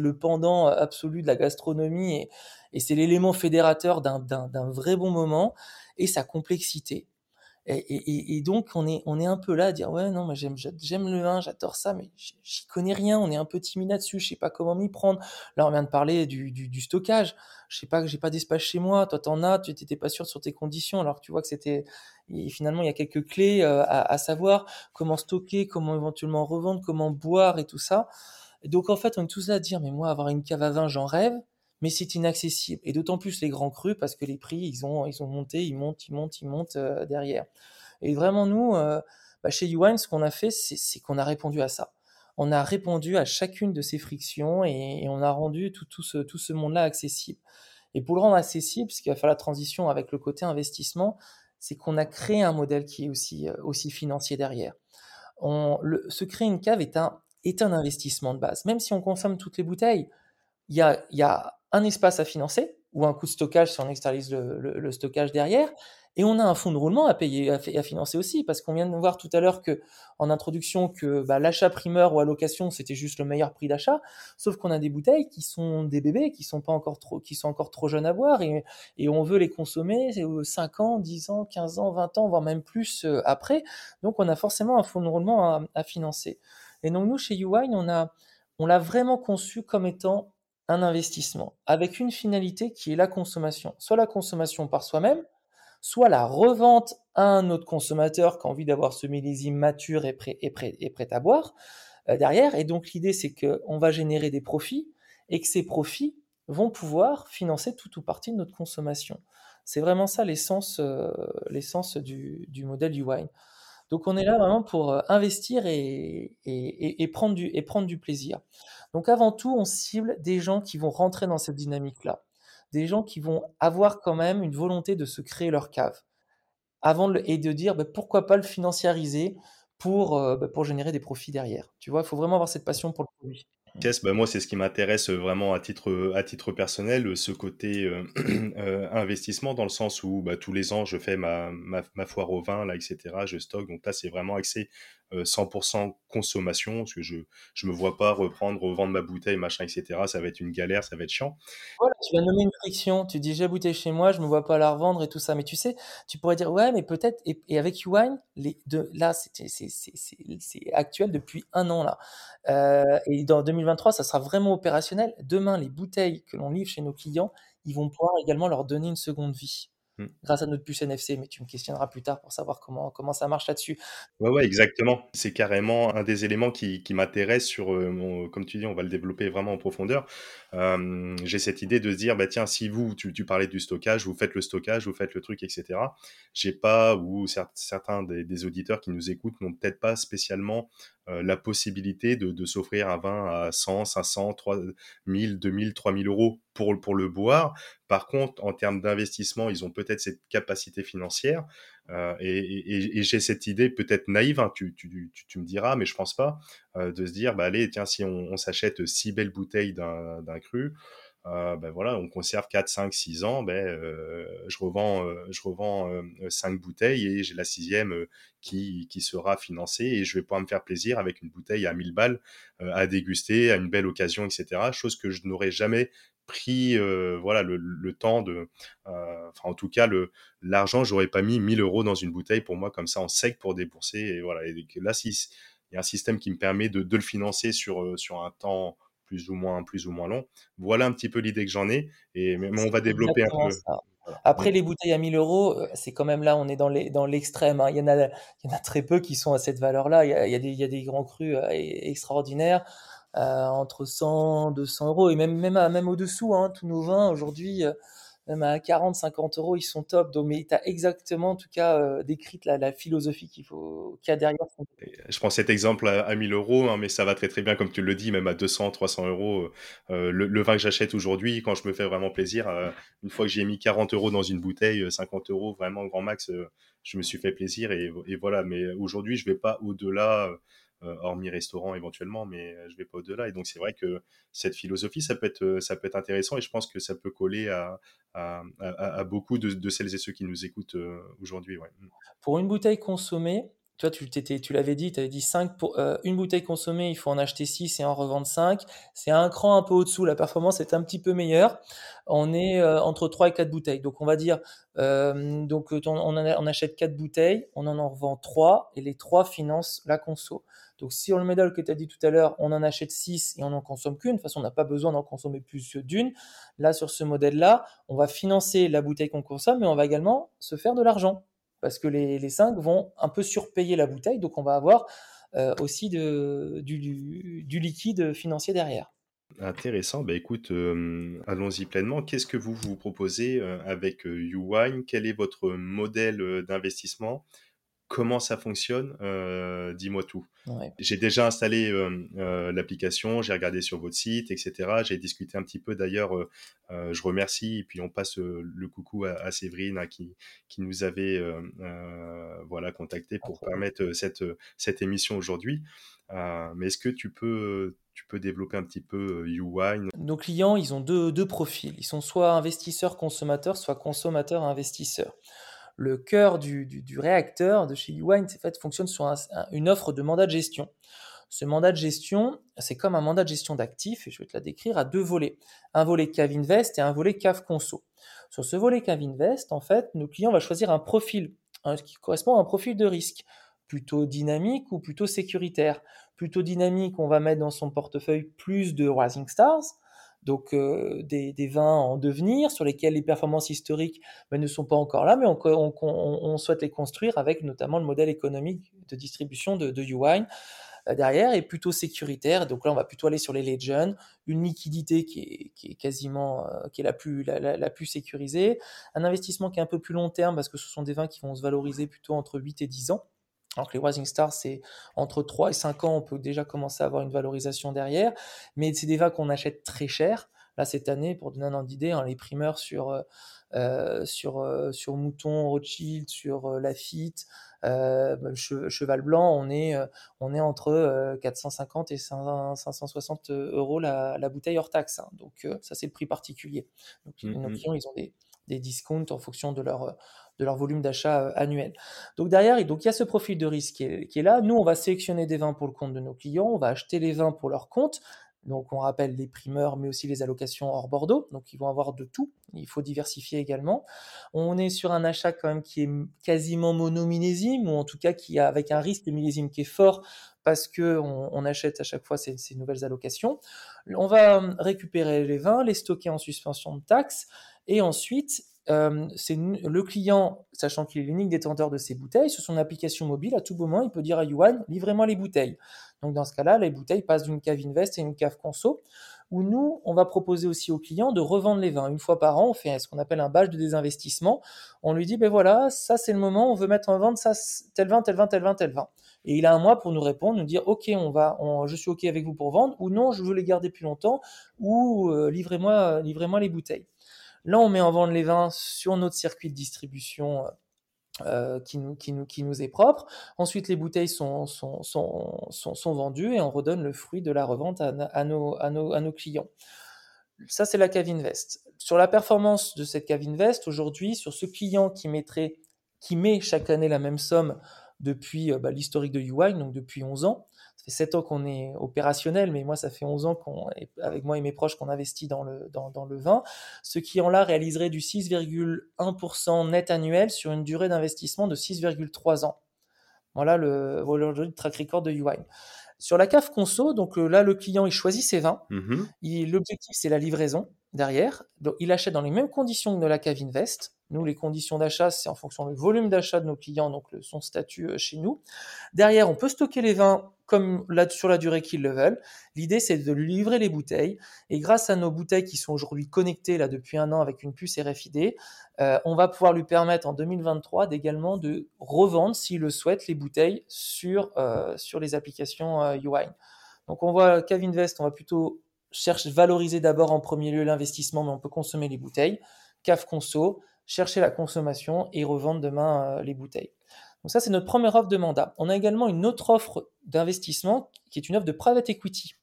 le pendant absolu de la gastronomie et et c'est l'élément fédérateur d'un vrai bon moment et sa complexité. Et, et, et donc on est on est un peu là à dire ouais non mais j'aime j'aime le vin j'adore ça mais j'y connais rien on est un peu timide là-dessus je sais pas comment m'y prendre. Là on vient de parler du, du, du stockage. Je sais pas que j'ai pas d'espace chez moi toi t'en as tu t'étais pas sûr sur tes conditions alors tu vois que c'était et finalement il y a quelques clés euh, à, à savoir comment stocker comment éventuellement revendre comment boire et tout ça. Et donc en fait on est tous là à dire mais moi avoir une cave à vin j'en rêve mais c'est inaccessible. Et d'autant plus les grands crus parce que les prix, ils ont, ils ont monté, ils montent, ils montent, ils montent euh, derrière. Et vraiment, nous, euh, bah, chez ce qu'on a fait, c'est qu'on a répondu à ça. On a répondu à chacune de ces frictions et, on a rendu tout, tout ce, tout ce monde-là accessible. Et pour le rendre accessible, ce qui va faire la transition avec le côté investissement, c'est qu'on a créé un modèle qui est aussi, euh, aussi financier derrière. On, se créer une cave est un, est un investissement de base. Même si on consomme toutes les bouteilles, il y a, y a un espace à financer ou un coût de stockage si on externalise le, stockage derrière. Et on a un fonds de roulement à payer, à, à financer aussi, parce qu'on vient de voir tout à l'heure que, en introduction, que bah, l'achat primeur ou à location, c'était juste le meilleur prix d'achat. Sauf qu'on a des bouteilles qui sont des bébés, qui sont pas encore trop, qui sont encore trop jeunes à boire, et, on veut les consommer 5 ans, 10 ans, 15 ans, 20 ans, voire même plus euh, après. Donc on a forcément un fonds de roulement à, à financer. Et donc nous, chez Uwine, on a, on l'a vraiment conçu comme étant un investissement avec une finalité qui est la consommation. Soit la consommation par soi-même, soit la revente à un autre consommateur qui a envie d'avoir ce millésime mature et prêt, et prêt, et prêt à boire euh, derrière. Et donc l'idée, c'est qu'on va générer des profits et que ces profits vont pouvoir financer tout ou partie de notre consommation. C'est vraiment ça l'essence euh, l'essence du, du modèle du wine. Donc on est là vraiment pour euh, investir et, et, et, prendre du, et prendre du plaisir. Donc avant tout, on cible des gens qui vont rentrer dans cette dynamique-là, des gens qui vont avoir quand même une volonté de se créer leur cave, avant et de dire bah, pourquoi pas le financiariser pour, euh, bah, pour générer des profits derrière. Tu vois, il faut vraiment avoir cette passion pour le produit. Yes, bah moi c'est ce qui m'intéresse vraiment à titre personnel, ce côté euh, euh, investissement dans le sens où tous les ans je fais ma, foire au vin là etc. Je stocke donc là c'est vraiment axé euh, 100% consommation parce que je je me vois pas reprendre revendre ma bouteille machin etc. Ça va être une galère, ça va être chiant. Voilà, tu vas nommer une friction. Tu dis j'ai la bouteille chez moi, je me vois pas la revendre et tout ça. Mais tu sais, tu pourrais dire ouais mais peut-être et, avec Uwine les deux là c'est actuel depuis un an là euh, et dans 2023 ça sera vraiment opérationnel. Demain les bouteilles que l'on livre chez nos clients, ils vont pouvoir également leur donner une seconde vie. Mmh. grâce à notre puce NFC, mais tu me questionneras plus tard pour savoir comment, comment ça marche là-dessus. Ouais, ouais, exactement. C'est carrément un des éléments qui, qui m'intéresse sur, mon, comme tu dis, on va le développer vraiment en profondeur. J'ai cette idée de se dire, bah, tiens, si vous, tu, tu, parlais du stockage, vous faites le stockage, vous faites le truc, etc. J'ai pas, ou certains des, des auditeurs qui nous écoutent n'ont peut-être pas spécialement euh, la possibilité de, de s'offrir un vin à 100, 500, 3000, 2000, 3000 euros pour, pour le boire. Par contre, en termes d'investissement, ils ont peut-être cette capacité financière. Euh, et, et, et j'ai cette idée peut-être naïve, hein, tu, tu, tu, tu, me diras, mais je pense pas, euh, de se dire, bah allez, tiens, si on, on s'achète six belles bouteilles d'un cru, euh, ben voilà, on conserve 4, 5, 6 ans, ben, euh, je revends, euh, je revends 5 bouteilles et j'ai la sixième qui, qui sera financée et je vais pouvoir me faire plaisir avec une bouteille à 1000 balles à déguster à une belle occasion, etc. Chose que je n'aurais jamais pris voilà le, le, temps de enfin en tout cas le l'argent j'aurais pas mis 1000 euros dans une bouteille pour moi comme ça en sec pour débourser et voilà là si il y a un système qui me permet de, de le financer sur sur un temps plus ou moins, plus ou moins long. Voilà un petit peu l'idée que j'en ai, et mais on va développer un peu. Après, les bouteilles à 1000 euros, euh, c'est quand même là, on est dans l'extrême. Dans hein. il, y en a, il y en a très peu qui sont à cette valeur-là. Il, il, il, y a des grands crus euh, extraordinaires, euh, entre 100, 200 euros, et même, même, même au-dessous. Hein, tous nos vins, aujourd'hui, même à 40, 50 euros, ils sont top. Donc, mais tu as exactement, en tout cas, euh, décrite la, philosophie qu'il faut qu'il y a derrière. Je prends cet exemple à, 1000 euros, hein, mais ça va très très bien, comme tu le dis, même à 200, 300 euros. Euh, le, le, vin que j'achète aujourd'hui, quand je me fais vraiment plaisir, euh, une fois que j'ai mis 40 euros dans une bouteille, 50 euros, vraiment grand max, euh, je me suis fait plaisir et, et voilà. Mais aujourd'hui, je vais pas au-delà euh, hormis restaurant éventuellement, mais euh, je vais pas au-delà. Et donc c'est vrai que cette philosophie, ça peut être, euh, intéressant et je pense que ça peut coller à, beaucoup de, celles et ceux qui nous écoutent aujourd'hui. Mm. Pour une bouteille consommée, toi, tu, l'avais dit, tu avais dit 5 pour euh, une bouteille consommée, il faut en acheter 6 et en revendre 5. C'est un cran un peu au-dessous, la performance est un petit peu meilleure. On est euh, entre 3 et 4 bouteilles. Donc, on va dire, euh, donc on, on, achète 4 bouteilles, on en en revend 3 et les 3 financent la conso. Donc, si on le médaille que tu as dit tout à l'heure, on en achète 6 et on n'en consomme qu'une, de toute façon, on n'a pas besoin d'en consommer plus d'une. Là, sur ce modèle-là, on va financer la bouteille qu'on consomme, mais on va également se faire de l'argent parce que les, les 5 vont un peu surpayer la bouteille, donc on va avoir euh, aussi du, liquide financier derrière. Intéressant, bah écoute, euh, allons-y pleinement. Qu'est-ce que vous vous proposez euh, avec YouWine? Quel est votre modèle d'investissement? Comment ça fonctionne euh, Dis-moi tout. Ouais. J'ai déjà installé euh, euh, l'application, j'ai regardé sur votre site, etc. J'ai discuté un petit peu d'ailleurs. Je remercie et puis on passe le coucou à, à Séverine hein, qui, qui nous avait voilà contacté pour permettre cette cette émission aujourd'hui. mais est-ce que tu peux tu peux développer un petit peu YouWine? Nos clients, ils ont deux, deux profils. Ils sont soit investisseurs consommateurs, soit consommateurs investisseurs le cœur du, du, réacteur de chez Uwine, en fait, fonctionne sur un, une offre de mandat de gestion. Ce mandat de gestion, c'est comme un mandat de gestion d'actifs, et je vais te la décrire à deux volets. Un volet Cave Invest et un volet Cave Conso. Sur ce volet Cave Invest, en fait, nos clients vont choisir un profil hein, qui correspond à un profil de risque, plutôt dynamique ou plutôt sécuritaire? Plutôt dynamique, on va mettre dans son portefeuille plus de Rising Stars, donc euh, des, vins en devenir sur lesquels les performances historiques ben, ne sont pas encore là, mais on, on, souhaite les construire avec notamment le modèle économique de distribution de, de U-Wine euh, derrière est plutôt sécuritaire. Donc là, on va plutôt aller sur les legends, une liquidité qui est, quasiment euh, qui est la plus la, la, plus sécurisée, un investissement qui est un peu plus long terme parce que ce sont des vins qui vont se valoriser plutôt entre 8 et 10 ans. Alors que les Rising Stars, c'est entre 3 et 5 ans, on peut déjà commencer à avoir une valorisation derrière. Mais c'est des vins qu'on achète très cher. Là, cette année, pour donner un ordre d'idée, hein, les primeurs sur, euh, sur, euh, sur Mouton, Rothschild, sur euh, Lafitte, euh, Cheval Blanc, on est, euh, on est entre 450 et 560 euros la, la bouteille hors taxe. Hein. Donc, ça, c'est le prix particulier. Donc, mmh, nos mmh. clients, ils ont des, des discounts en fonction de leur de leur volume d'achat euh, annuel. Donc derrière, donc il y a ce profil de risque qui est, qui est, là. Nous, on va sélectionner des vins pour le compte de nos clients, on va acheter les vins pour leur compte. Donc on rappelle les primeurs, mais aussi les allocations hors Bordeaux. Donc ils vont avoir de tout. Il faut diversifier également. On est sur un achat quand même qui est quasiment monomillésime, ou en tout cas qui a avec un risque de millésime qui est fort parce que on, achète à chaque fois ces, ces, nouvelles allocations. On va récupérer les vins, les stocker en suspension de taxes, et ensuite euh, c'est le client, sachant qu'il est l'unique détenteur de ces bouteilles, sur son application mobile, à tout moment, il peut dire à Yuan, livrez-moi les bouteilles. Donc dans ce cas-là, les bouteilles passent d'une cave Invest et une cave Conso, où nous, on va proposer aussi au client de revendre les vins. Une fois par an, on fait ce qu'on appelle un badge de désinvestissement. On lui dit, ben voilà, ça c'est le moment, on veut mettre en vente ça, tel vin, tel vin, tel vin, tel vin. Et il a un mois pour nous répondre, nous dire, ok, on va, je suis ok avec vous pour vendre, ou non, je veux les garder plus longtemps, ou euh, livrez-moi, livrez-moi les bouteilles. Là, on met en vente les vins sur notre circuit de distribution euh, qui, nous, qui, nous, est propre. Ensuite, les bouteilles sont, vendues et on redonne le fruit de la revente à, nos, clients. Ça, c'est la cave Invest. Sur la performance de cette cave Invest, aujourd'hui, sur ce client qui met chaque année la même somme depuis euh, bah, l'historique de UI, donc depuis 11 ans, fait 7 ans qu'on est opérationnel, mais moi, ça fait 11 ans qu'on, avec moi et mes proches, qu'on investit dans le, dans, dans le vin. Ce qui en là réaliserait du 6,1% net annuel sur une durée d'investissement de 6,3 ans. Voilà le, le track record de UI. Sur la cave conso, donc euh, là, le client, il choisit ses vins. Mm-hmm. L'objectif, c'est la livraison derrière. Il achète dans les mêmes conditions que de la cave Invest. Nous, les conditions d'achat, c'est en fonction du volume d'achat de nos clients, donc son statut euh, chez nous. Derrière, on peut stocker les vins comme sur la durée qu'ils le veulent. L'idée, c'est de lui livrer les bouteilles. Et grâce à nos bouteilles qui sont aujourd'hui connectées là depuis un an avec une puce RFID, euh, on va pouvoir lui permettre en 2023 d'également de revendre, s'il le souhaite, les bouteilles sur, euh, les applications UI. Donc on voit Cavinvest, on va plutôt chercher valoriser d'abord en premier lieu l'investissement, mais on peut consommer les bouteilles. Cave Conso, chercher la consommation et revendre demain les bouteilles. Donc ça, c'est notre première offre de mandat. On a également une autre offre d'investissement qui est une offre de private equity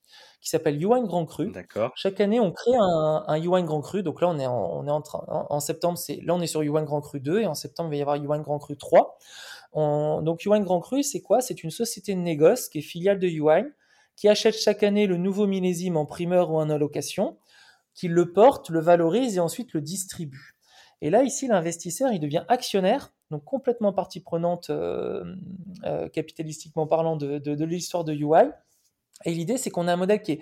qui s'appelle Yuan Grand Cru. Chaque année, on crée un, un Yuan Grand Cru. Donc là, on est en, on est en, train, en, septembre, c'est là on est sur Yuan Grand Cru 2 et en septembre, il va y avoir Yuan Grand Cru 3. donc Yuan Grand Cru, c'est quoi? C'est une société de négoce qui est filiale de Yuan qui achète chaque année le nouveau millésime en primeur ou en allocation, qui le porte, le valorise et ensuite le distribue. Et là, ici, l'investisseur, il devient actionnaire donc complètement partie prenante euh, euh, capitalistiquement parlant de, l'histoire de UI. Et l'idée, c'est qu'on a un modèle qui est,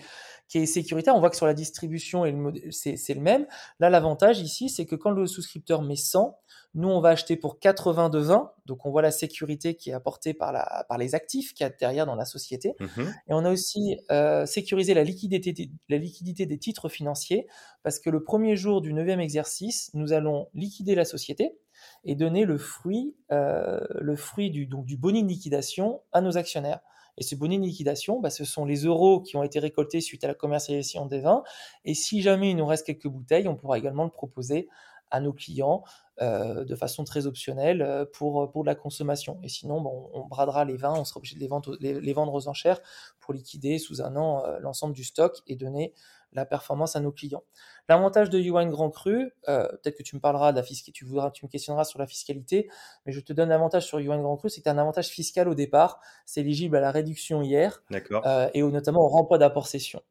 qui est sécuritaire. On voit que sur la distribution, c'est le même. Là, l'avantage ici, c'est que quand le souscripteur met 100, nous, on va acheter pour 80 de 20. Donc, on voit la sécurité qui est apportée par, la, par les actifs qu'il y a derrière dans la société. Mmh Et on a aussi euh, sécurisé la liquidité, la liquidité des titres financiers parce que le premier jour du neuvième exercice, nous allons liquider la société et donner le fruit, euh, le fruit du, donc, du boni de liquidation à nos actionnaires. Et ce boni de liquidation, bah, ce sont les euros qui ont été récoltés suite à la commercialisation des vins. Et si jamais il nous reste quelques bouteilles, on pourra également le proposer à nos clients euh, de façon très optionnelle euh, pour, pour la consommation. Et sinon, bon, on bradera les vins, on sera obligé de les vendre, les, vendre aux enchères pour liquider sous un an l'ensemble du stock et donner la performance à nos clients. L'avantage de Yuan Grand Cru, euh, peut-être que tu me parleras de la fiscalité, tu voudras, tu me questionneras sur la fiscalité, mais je te donne l'avantage sur Yuan Grand Cru, c'est que tu as un avantage fiscal au départ, c'est éligible à la réduction hier, euh, et notamment au remploi d'apport cession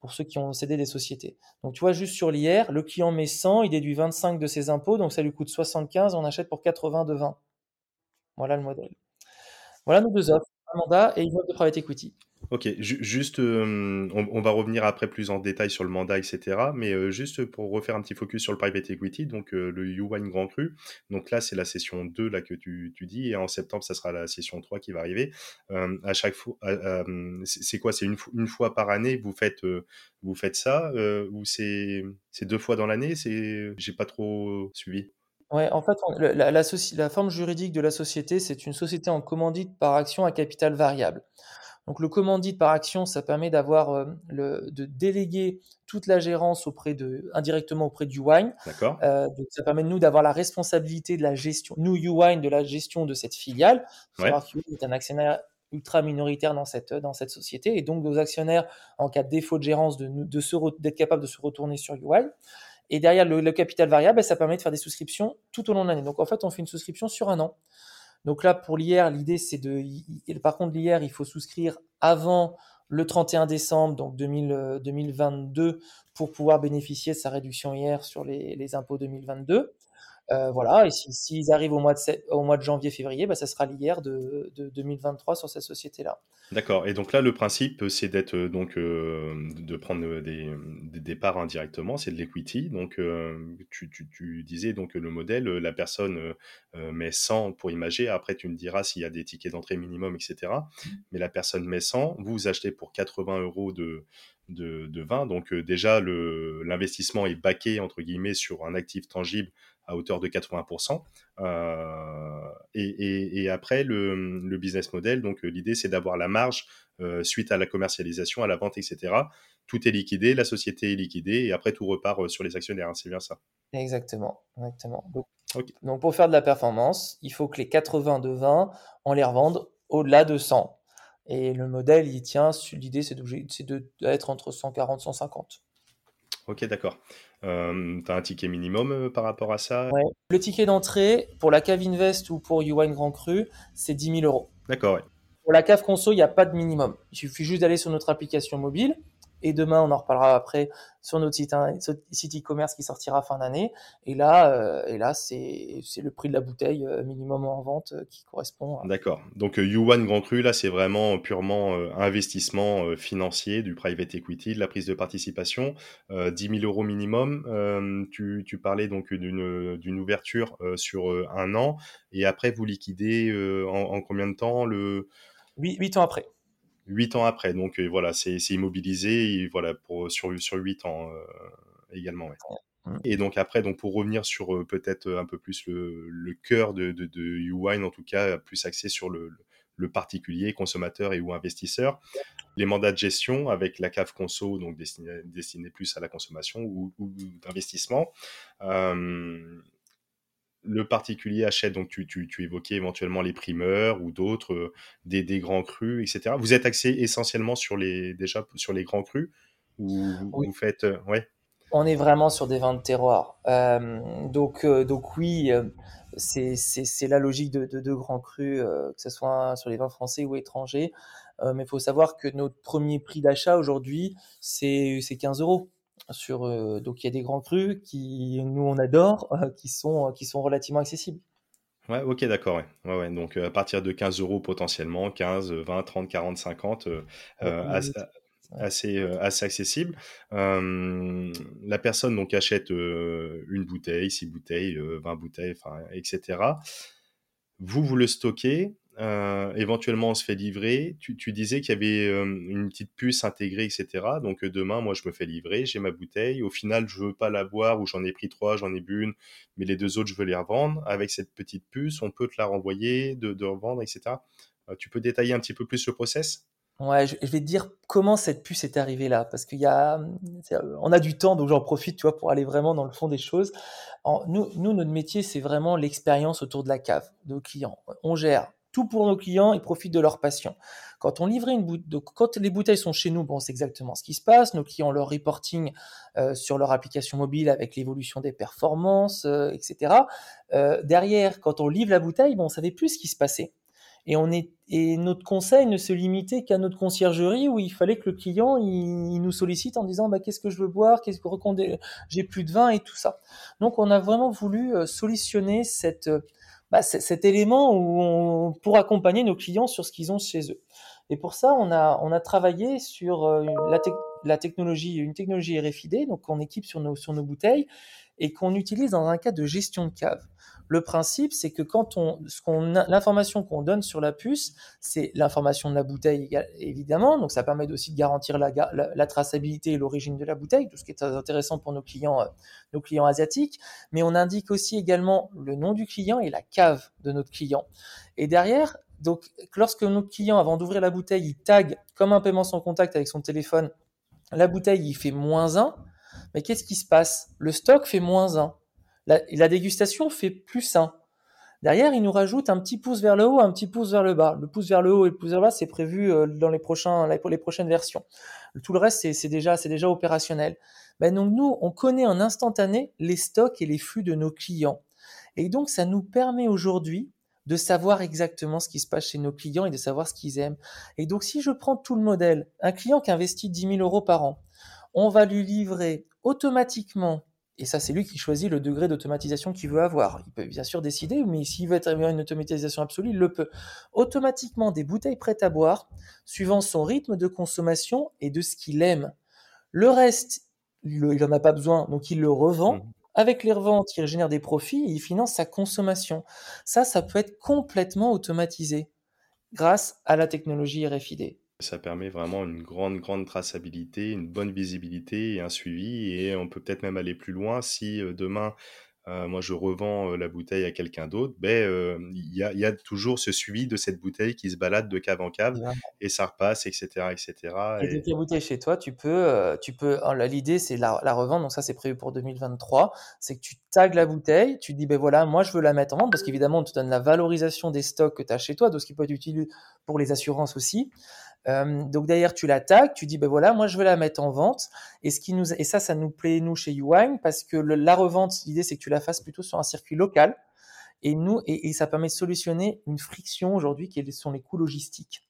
pour ceux qui ont cédé des sociétés. Donc tu vois, juste sur l'IR, le client met 100, il déduit 25 de ses impôts, donc ça lui coûte 75, on achète pour 80 de 20. Voilà le modèle. Voilà nos deux offres, un mandat et une offre de private equity. Ok, juste, on, va revenir après plus en détail sur le mandat, etc. Mais juste pour refaire un petit focus sur le private equity, donc le U1 Grand Cru. Donc là, c'est la session 2 là, que tu, dis, et en septembre, ça sera la session 3 qui va arriver. à chaque fois, c'est quoi? C'est une, une, fois par année vous faites, vous faites ça Ou c'est deux fois dans l'année? J'ai pas trop suivi. Ouais, en fait, la, la, la, forme juridique de la société, c'est une société en commandite par action à capital variable. Donc le commandite par action, ça permet d'avoir euh, le, de déléguer toute la gérance auprès de, indirectement auprès du wine. D'accord. Euh, donc ça permet de nous d'avoir la responsabilité de la gestion, nous U-Wine, de la gestion de cette filiale. Savoir est un actionnaire ultra minoritaire dans cette, dans cette société et donc nos actionnaires, en cas de défaut de gérance, de, de d'être capables de se retourner sur U-Wine. Et derrière le, capital variable, ben, ça permet de faire des souscriptions tout au long de l'année. Donc en fait, on fait une souscription sur un an. Donc là, pour l'IR, l'idée, c'est de. Par contre, l'IR, il faut souscrire avant le 31 décembre, donc 2022, pour pouvoir bénéficier de sa réduction IR sur les, impôts 2022. Euh, voilà, et s'ils arrivent au mois de, au mois de janvier-février, bah, ça sera l'IR de, de, 2023 sur cette société-là. D'accord. Et donc là, le principe, c'est d'être euh, donc euh, de prendre des, des parts indirectement, c'est de l'equity. Donc tu, tu, disais donc le modèle, la personne met 100 pour imager. Après, tu me diras s'il y a des tickets d'entrée minimum, etc. Mais la personne met 100, vous, achetez pour 80 euros de, de, de vin. Donc déjà, l'investissement est baqué entre guillemets sur un actif tangible à hauteur de 80%. Euh, et, après, le, business model, donc euh, l'idée, c'est d'avoir la marge euh, suite à la commercialisation, à la vente, etc. Tout est liquidé, la société est liquidée, et après, tout repart sur les actionnaires. Hein, c'est bien ça. Exactement, exactement. Donc, pour faire de la performance, il faut que les 80 de 20, on les revende au-delà de 100. Et le modèle, il tient, l'idée, c'est d'être entre 140 et 150. Ok, d'accord. Euh, tu as un ticket minimum euh, par rapport à ça? Le ticket d'entrée pour la cave Invest ou pour Yuan Grand Cru, c'est 10 000 euros. D'accord, Pour la cave conso, il n'y a pas de minimum. Il suffit juste d'aller sur notre application mobile et demain, on en reparlera après sur notre site, site e-commerce qui sortira fin d'année. Et là, euh, et là c'est le prix de la bouteille euh, minimum en vente euh, qui correspond. D'accord. Donc Yuan Grand Cru, là, c'est vraiment purement investissement financier, du private equity, de la prise de participation. 10 000 euros minimum. Tu, tu, parlais donc d'une ouverture sur un an. Et après, vous liquidez en, combien de temps le... 8 ans après huit ans après. Donc euh, voilà, c'est immobilisé et voilà pour sur sur huit ans euh, également. Et donc après, donc pour revenir sur euh, peut-être un peu plus le, le cœur de, de, de Uwine, en tout cas plus axé sur le, le particulier, consommateur et ou investisseur. Les mandats de gestion avec la cave conso, donc destinés, plus à la consommation ou, ou d'investissement. Euh, le particulier achète, donc tu, tu, tu, évoquais éventuellement les primeurs ou d'autres, euh, des, des, grands crus, etc. Vous êtes axé essentiellement sur les, déjà sur les grands crus ou vous faites, euh, ouais. On est vraiment sur des vins de terroir. Euh, donc, donc oui, c'est la logique de, de, de grands crus, que ce soit sur les vins français ou étrangers. mais il faut savoir que notre premier prix d'achat aujourd'hui, c'est 15 euros sur euh, donc il y a des grands crus qui nous on adore euh, qui sont qui sont relativement accessibles. Ouais, ok, d'accord. Ouais. Ouais, ouais. Donc à partir de 15 euros potentiellement, 15, 20, 30, 40, 50, assez, assez, assez, accessible. la personne donc achète une bouteille, 6 bouteilles, 20 bouteilles, etc. Vous, vous le stockez, euh, éventuellement, on se fait livrer. Tu, disais qu'il y avait euh, une petite puce intégrée, etc. Donc euh, demain, moi, je me fais livrer, j'ai ma bouteille. Au final, je veux pas la boire ou j'en ai pris trois, j'en ai bu une, mais les deux autres, je veux les revendre. Avec cette petite puce, on peut te la renvoyer, de, revendre, etc. tu peux détailler un petit peu plus le process? Ouais, je, vais te dire comment cette puce est arrivée là, parce qu'il y a, on a du temps, donc j'en profite, tu vois, pour aller vraiment dans le fond des choses. nous, nous, notre métier, c'est vraiment l'expérience autour de la cave, de clients. On gère tout pour nos clients, ils profitent de leur passion. Quand on livrait une bouteille, quand les bouteilles sont chez nous, bon, c'est exactement ce qui se passe. Nos clients leur reporting euh, sur leur application mobile avec l'évolution des performances, euh, etc. Euh, derrière, quand on livre la bouteille, bon, on savait plus ce qui se passait. Et, on et notre conseil ne se limitait qu'à notre conciergerie où il fallait que le client nous sollicite en disant bah, qu'est-ce que je veux boire, qu'est-ce que j'ai plus de vin et tout ça. Donc on a vraiment voulu solutionner cette bah, cet élément où on, pour accompagner nos clients sur ce qu'ils ont chez eux. Et pour ça, on a, on a travaillé sur euh, la, la, technologie, une technologie RFID, donc qu'on équipe sur nos, nos bouteilles et qu'on utilise dans un cas de gestion de cave. Le principe, c'est que quand on, l'information qu'on donne sur la puce, c'est l'information de la bouteille évidemment, donc ça permet aussi de garantir la, traçabilité et l'origine de la bouteille, tout ce qui est très intéressant pour nos clients, euh, nos clients asiatiques. Mais on indique aussi également le nom du client et la cave de notre client. Et derrière, donc lorsque notre client, avant d'ouvrir la bouteille, il tag comme un paiement sans contact avec son téléphone, la bouteille, il fait moins 1. Mais qu'est-ce qui se passe? Le stock fait moins 1. La, dégustation fait plus 1. Derrière, il nous rajoute un petit pouce vers le haut, un petit pouce vers le bas. Le pouce vers le haut et le pouce vers le bas, c'est prévu euh, dans les, prochains, les prochaines versions. Tout le reste, c'est déjà, déjà opérationnel. Ben donc nous, on connaît en instantané les stocks et les flux de nos clients. Et donc, ça nous permet aujourd'hui de savoir exactement ce qui se passe chez nos clients et de savoir ce qu'ils aiment. Et donc, si je prends tout le modèle, un client qui investit 10 000 euros par an, on va lui livrer automatiquement Et ça, c'est lui qui choisit le degré d'automatisation qu'il veut avoir. Il peut bien sûr décider, mais s'il veut avoir une automatisation absolue, il le peut. Automatiquement, des bouteilles prêtes à boire, suivant son rythme de consommation et de ce qu'il aime. Le reste, il n'en a pas besoin, donc il le revend. Avec les reventes, il génère des profits et il finance sa consommation. Ça, ça peut être complètement automatisé grâce à la technologie RFID. Ça permet vraiment une grande, grande traçabilité, une bonne visibilité et un suivi. Et on peut peut-être même aller plus loin si euh, demain, euh, moi je revends euh, la bouteille à quelqu'un d'autre, ben il y, a, y, a, toujours ce suivi de cette bouteille qui se balade de cave en cave et ça repasse, etc. etc. Et, et... dès bouteille chez toi, tu peux, tu peux l'idée c'est la, la, revendre, donc ça c'est prévu pour 2023, c'est que tu tags la bouteille, tu dis ben voilà, moi je veux la mettre en vente parce qu'évidemment on te donne la valorisation des stocks que tu as chez toi, de ce qui peut être utilisé pour les assurances aussi. Euh, donc derrière, tu l'attaques, tu dis, ben voilà, moi je veux la mettre en vente. Et, ce qui nous, et ça, ça nous plaît, nous, chez Uwine, parce que la revente, l'idée, c'est que tu la fasses plutôt sur un circuit local. Et, nous, et, ça permet de solutionner une friction aujourd'hui qui sont les coûts logistiques.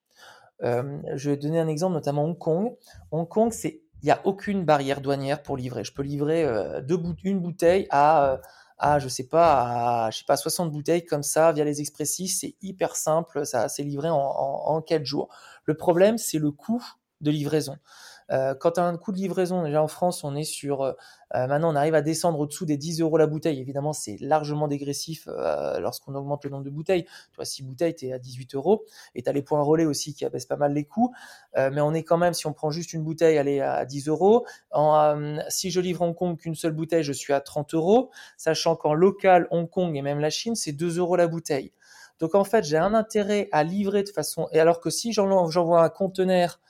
Euh, je vais donner un exemple, notamment Hong Kong. Hong Kong, c'est il n'y a aucune barrière douanière pour livrer. Je peux livrer euh, deux une bouteille à, à, je sais pas, à, je sais pas, 60 bouteilles comme ça via les expressifs. C'est hyper simple. Ça, c'est livré en, en, en 4 jours. Le problème, c'est le coût de livraison. Euh, quand tu as un coût de livraison, déjà en France, on est sur. Euh, euh, maintenant, on arrive à descendre au-dessous des 10 euros la bouteille. Évidemment, c'est largement dégressif lorsqu'on augmente le nombre de bouteilles. Tu vois, 6 bouteilles, tu es à 18 euros. Et tu as les points relais aussi qui abaissent pas mal les coûts. mais on est quand même, si on prend juste une bouteille, elle est à 10 euros. si je livre Hong Kong qu'une seule bouteille, je suis à 30 euros. Sachant qu'en local, Hong Kong et même la Chine, c'est 2 euros la bouteille. Donc en fait, j'ai un intérêt à livrer de façon. Et alors que si j'envoie un conteneur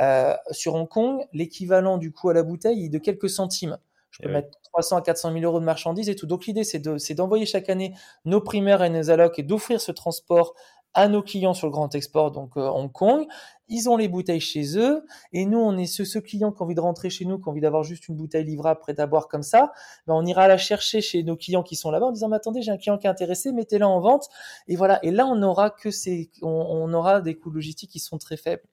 euh, sur Hong Kong, l'équivalent du coût à la bouteille est de quelques centimes. Je peux eh mettre 300 à 400 000 euros de marchandises et tout. Donc l'idée, c'est d'envoyer chaque année nos primaires et nos allocs et d'offrir ce transport à nos clients sur le grand export, donc euh, Hong Kong. Ils ont les bouteilles chez eux et nous, on est ce, ce client qui a envie de rentrer chez nous, qui a envie d'avoir juste une bouteille livrable prête à boire comme ça. Ben, on ira la chercher chez nos clients qui sont là-bas en disant mais attendez, j'ai un client qui est intéressé, mettez-la en vente et voilà. Et là, on aura que ces, on, on aura des coûts logistiques qui sont très faibles.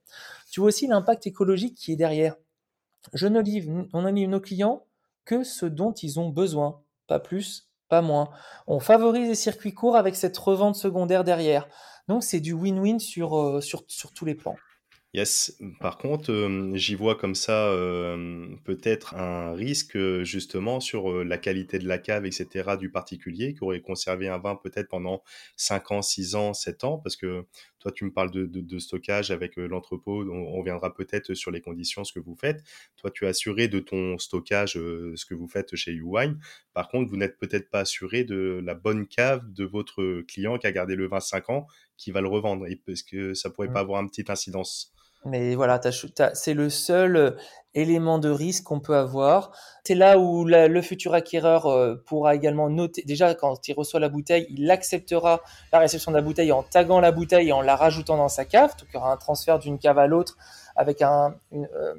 Tu vois aussi l'impact écologique qui est derrière. Je ne livre, on ne livre nos clients que ce dont ils ont besoin, pas plus, pas moins. On favorise les circuits courts avec cette revente secondaire derrière. Donc c'est du win-win sur, euh, sur, sur tous les plans. Yes. Par contre, euh, j'y vois comme ça euh, peut-être un risque justement sur la qualité de la cave, etc. du particulier qui aurait conservé un vin peut-être pendant 5 ans, 6 ans, 7 ans, parce que toi tu me parles de, stockage avec l'entrepôt, on, reviendra peut-être sur les conditions, ce que vous faites. Toi tu es assuré de ton stockage, ce que vous faites chez Uwine. Par contre, vous n'êtes peut-être pas assuré de la bonne cave de votre client qui a gardé le vin 5 ans, qui va le revendre, et parce que ça pourrait pas mmh. avoir une petite incidence. Mais voilà, c'est le seul euh, élément de risque qu'on peut avoir. C'est là où le futur acquéreur euh, pourra également noter. Déjà, quand il reçoit la bouteille, il acceptera la réception de la bouteille en taguant la bouteille et en la rajoutant dans sa cave. Donc, il y aura un transfert d'une cave à l'autre avec un, euh,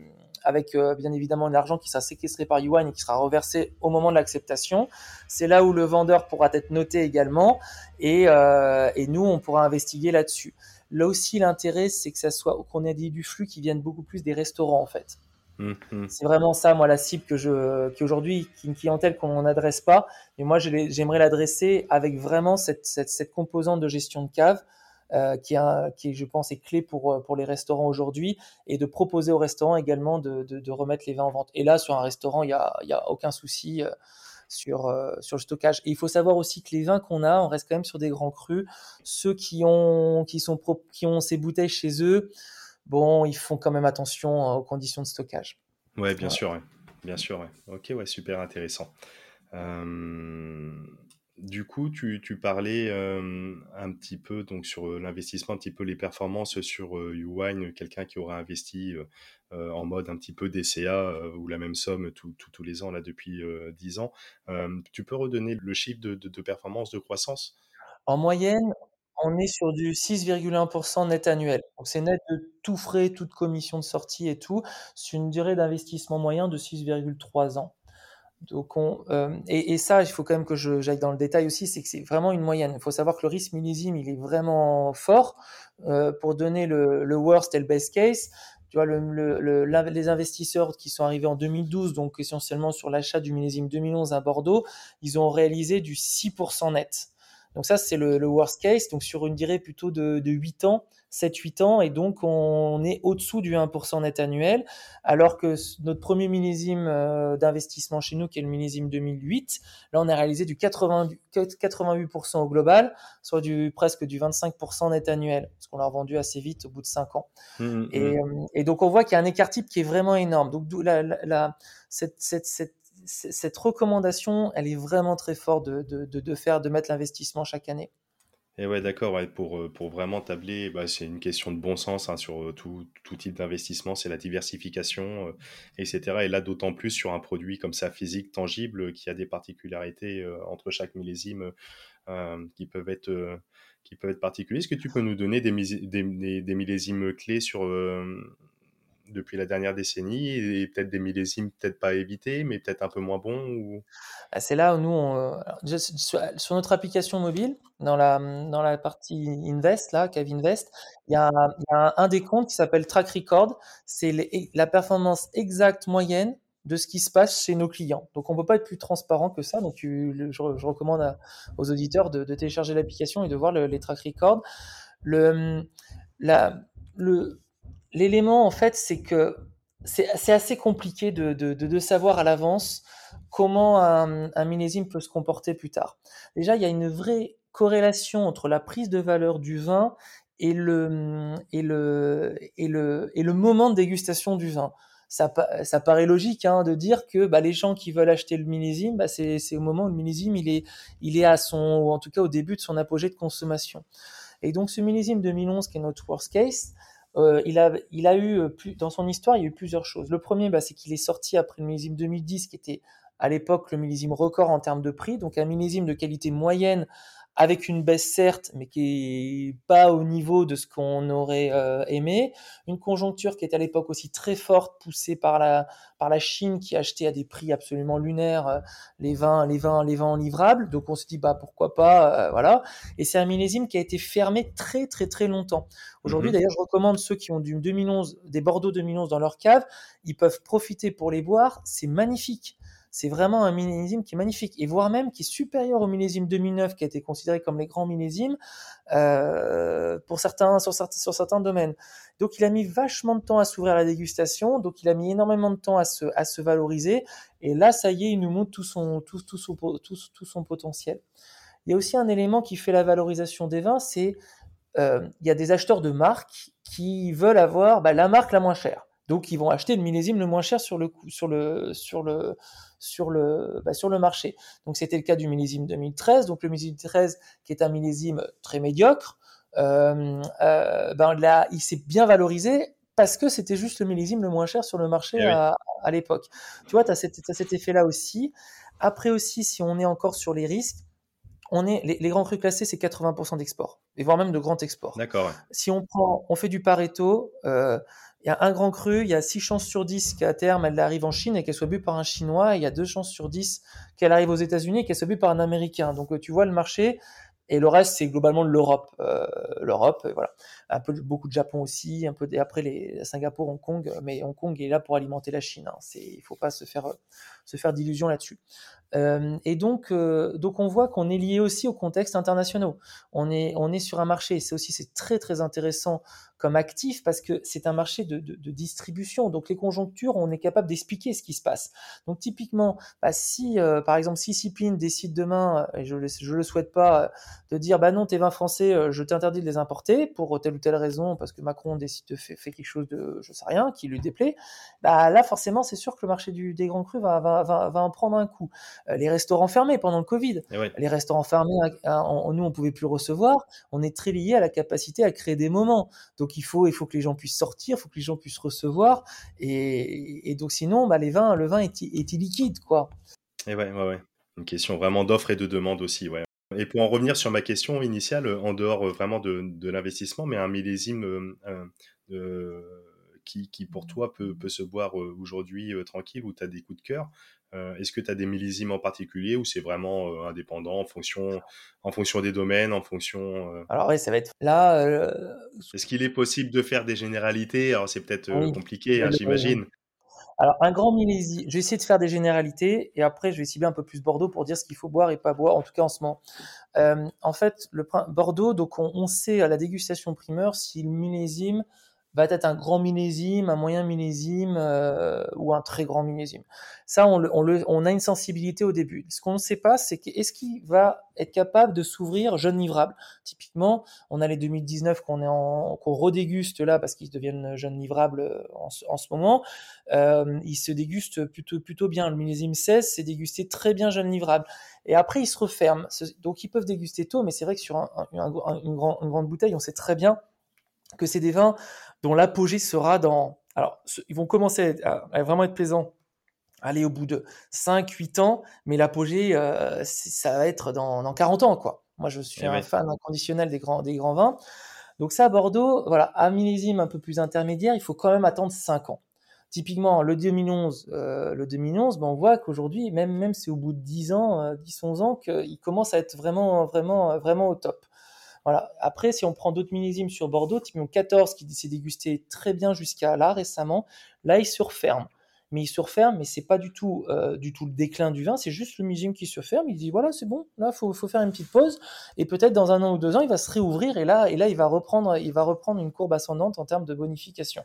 avec bien évidemment l'argent qui sera séquestré par Yuan et qui sera reversé au moment de l'acceptation. C'est là où le vendeur pourra être noté également et, et nous, on pourra investiguer là-dessus. Là aussi, l'intérêt, c'est que ça soit qu'on ait du flux qui viennent beaucoup plus des restaurants en fait. Hum, hum. C'est vraiment ça, moi, la cible que je, qui aujourd'hui, qui une clientèle qu'on n'adresse pas, mais moi, j'aimerais l'adresser avec vraiment cette, cette, cette, composante de gestion de cave euh, qui, je pense, est clé pour, pour les restaurants aujourd'hui et de proposer aux restaurants également de, de, de, remettre les vins en vente. Et là, sur un restaurant, il n'y a, y a aucun souci. Euh, sur, euh, sur le stockage. Et il faut savoir aussi que les vins qu'on a, on reste quand même sur des grands crus. Ceux qui ont, qui sont qui ont ces bouteilles chez eux, bon, ils font quand même attention aux conditions de stockage. Ouais, bien sûr, bien sûr. Ok, ouais, super intéressant. Euh, du coup, tu, parlais euh, un petit peu donc sur l'investissement, un petit peu les performances sur Uwine, quelqu'un qui aura investi euh, en mode un petit peu DCA euh, ou la même somme tous les ans là depuis 10 euh, ans. tu peux redonner le chiffre de, de, performance, de croissance? En moyenne, on est sur du 6,1% net annuel. Donc c'est net de tout frais, toute commission de sortie et tout. C'est une durée d'investissement moyen de 6,3 ans. Donc on, et, ça, il faut quand même que j'aille dans le détail aussi, c'est que c'est vraiment une moyenne. Il faut savoir que le risque millésime, il est vraiment fort. pour donner le, le worst et le best case, Tu vois, le, les investisseurs qui sont arrivés en 2012, donc essentiellement sur l'achat du millésime 2011 à Bordeaux, ils ont réalisé du 6% net. Donc ça, c'est le, worst case. Donc sur une durée plutôt de, de 8 ans, 7-8 ans, et donc on est au-dessous du 1% net annuel, alors que notre premier millésime euh, d'investissement chez nous, qui est le millésime 2008, là on a réalisé du 80, 88% au global, soit du presque du 25% net annuel, parce qu'on l'a revendu assez vite au bout de 5 ans. Mmh, mmh, et, mmh. Euh, et, donc on voit qu'il y a un écart type qui est vraiment énorme. Donc la, la, cette, cette, cette cette recommandation, elle est vraiment très forte de, de, de faire, de mettre l'investissement chaque année. Et ouais, d'accord, pour, euh, pour vraiment tabler, bah, c'est une question de bon sens hein, sur euh, tout, tout type d'investissement, c'est la diversification, euh, etc. Et là, d'autant plus sur un produit comme ça, physique, tangible, qui a des particularités entre chaque millésime qui peuvent être qui peuvent être particuliers. Est-ce que tu peux nous donner des, des, des millésimes clés sur, depuis la dernière décennie et peut-être des millésimes peut-être pas évités, mais peut-être un peu moins bons. Bah, c'est là où nous, euh, sur, notre application mobile, dans la, dans la partie Invest, là, Cav Invest, il y a, un, des comptes qui s'appelle Track Record. C'est la performance exacte moyenne de ce qui se passe chez nos clients. Donc on ne peut pas être plus transparent que ça. Donc je, recommande aux auditeurs de, télécharger l'application et de voir les track records. Le, le, l'élément, en fait, c'est que c'est assez compliqué de, savoir à l'avance comment un, millésime peut se comporter plus tard. Déjà, il y a une vraie corrélation entre la prise de valeur du vin et le, et le, et le, et le moment de dégustation du vin. Ça, ça paraît logique hein, de dire que bah, les gens qui veulent acheter le millésime, bah, c'est au moment où le millésime il est, il est à son, ou en tout cas au début de son apogée de consommation. Et donc ce millésime 2011 qui est notre worst case, euh, il, a, eu, euh, dans son histoire, il y a eu plusieurs choses. Le premier, bah, c'est qu'il est sorti après le millésime 2010, qui était à l'époque le millésime record en termes de prix, donc un millésime de qualité moyenne avec une baisse certes, mais qui est pas au niveau de ce qu'on aurait euh, aimé. Une conjoncture qui est à l'époque aussi très forte, poussée par la par la Chine qui achetait à des prix absolument lunaires euh, les vins les vins les vins livrables. Donc on se dit bah pourquoi pas, euh, voilà. Et c'est un millésime qui a été fermé très très très longtemps. Aujourd'hui mmh d'ailleurs je recommande ceux qui ont du 2011 des Bordeaux 2011 dans leur cave, ils peuvent profiter pour les boire, c'est magnifique c'est vraiment un millésime qui est magnifique, et voire même qui est supérieur au millésime 2009, qui a été considéré comme les grands millésimes euh, pour certains, sur, certains, sur certains domaines. Donc il a mis vachement de temps à s'ouvrir à la dégustation, donc il a mis énormément de temps à se, à se valoriser, et là, ça y est, il nous montre tout son, tout, tout, son, tout, son potentiel. Il y a aussi un élément qui fait la valorisation des vins, c'est euh, il y a des acheteurs de marques qui veulent avoir bah, la marque la moins chère. Donc ils vont acheter le millésime le moins cher sur le sur le sur le sur le bah, sur le marché. Donc c'était le cas du millésime 2013. Donc le millésime 2013 qui est un millésime très médiocre, euh, euh, ben là il s'est bien valorisé parce que c'était juste le millésime le moins cher sur le marché eh à, à l'époque. Tu vois, tu as cet, cet effet-là aussi. Après aussi, si on est encore sur les risques, on est les, les grands crus classés, c'est 80% d'export, et voire même de grand export. D'accord. Si on prend, on fait du Pareto, euh, il y a un grand cru, il y a 6 chances sur 10 qu'à terme elle arrive en Chine et qu'elle soit bue par un Chinois, il y a 2 chances sur 10 qu'elle arrive aux États-Unis et qu'elle soit bue par un Américain. Donc euh, tu vois le marché, et le reste c'est globalement l'Europe, euh, l'Europe, voilà, un peu beaucoup de Japon aussi, un peu après les Singapour, Hong Kong, mais Hong Kong est là pour alimenter la Chine. Hein. C'est, il faut pas se faire se faire d'illusions là-dessus. Et donc, donc on voit qu'on est lié aussi au contexte international. On est, on est sur un marché, c'est aussi c'est très très intéressant comme actif parce que c'est un marché de, distribution. Donc les conjonctures, on est capable d'expliquer ce qui se passe. Donc typiquement, bah, si par exemple si Cipline décide demain, et je le, le souhaite pas, de dire bah non tes vins français, je t'interdis de les importer pour telle ou telle raison, parce que Macron décide de faire, fait quelque chose de je sais rien qui lui déplaît, bah là forcément c'est sûr que le marché du, des grands crus va, va, va en prendre un coup. Euh, les restaurants fermés pendant le Covid. Les restaurants fermés, nous, on pouvait plus recevoir. On est très lié à la capacité à créer des moments. Donc, il faut, il faut que les gens puissent sortir, il faut que les gens puissent recevoir. Et, donc, sinon, bah, les vins, le vin est, est illiquide, quoi. Et ouais, ouais, ouais. Une question vraiment d'offre et de demande aussi, ouais. Et pour en revenir sur ma question initiale, en dehors euh, vraiment de, l'investissement, mais un millésime euh, qui, qui, pour toi peut, peut se boire aujourd'hui tranquille ou tu as des coups de cœur Est-ce que tu as des millésimes en particulier ou c'est vraiment indépendant en fonction, en fonction des domaines, en fonction... Alors oui, ça va être là... Est-ce qu'il est possible de faire des généralités? Alors c'est peut-être compliqué, hein, j'imagine. Alors, un grand millésime, je vais essayer de faire des généralités et après, je vais cibler un peu plus Bordeaux pour dire ce qu'il faut boire et pas boire, en tout cas en ce moment. Euh, en fait, le Bordeaux, donc on, on, sait à la dégustation primeur si le millésime va être un grand millésime, un moyen millésime euh, ou un très grand millésime. Ça, on, le, on, a une sensibilité au début. Ce qu'on ne sait pas, c'est est-ce qu'il va être capable de s'ouvrir jeune livrable? Typiquement, on a les 2019 qu'on est qu'on redéguste là parce qu'ils deviennent jeunes livrables en, en ce moment. Euh, ils se dégustent plutôt plutôt bien. Le millésime 16, c'est dégusté très bien jeune livrable. Et après, ils se referment. Donc, ils peuvent déguster tôt, mais c'est vrai que sur une grande bouteille, on sait très bien que c'est des vins dont l'apogée sera dans... Alors, ils vont commencer à, vraiment être plaisants aller au bout de 5-8 ans, mais l'apogée, euh, ça va être dans, dans, 40 ans, quoi. Moi, je suis eh un fan inconditionnel des grands, des grands vins. Donc ça, à Bordeaux, voilà, à millésime un peu plus intermédiaire, il faut quand même attendre 5 ans. Typiquement, le 2011, euh, le 2011 ben, on voit qu'aujourd'hui, même, même c'est au bout de 10 ans, euh, 10-11 ans, qu'il commence à être vraiment, vraiment, vraiment au top. Voilà. Après, si on prend d'autres millésimes sur Bordeaux, type 14 qui s'est dégusté très bien jusqu'à là récemment, là il se referme. Mais il se referme, mais c'est pas du tout, euh, du tout le déclin du vin, c'est juste le millésime qui se ferme. Il dit voilà, c'est bon, là faut, faut faire une petite pause, et peut-être dans un an ou deux ans, il va se réouvrir et là, et là, il va reprendre, il va reprendre une courbe ascendante en termes de bonification.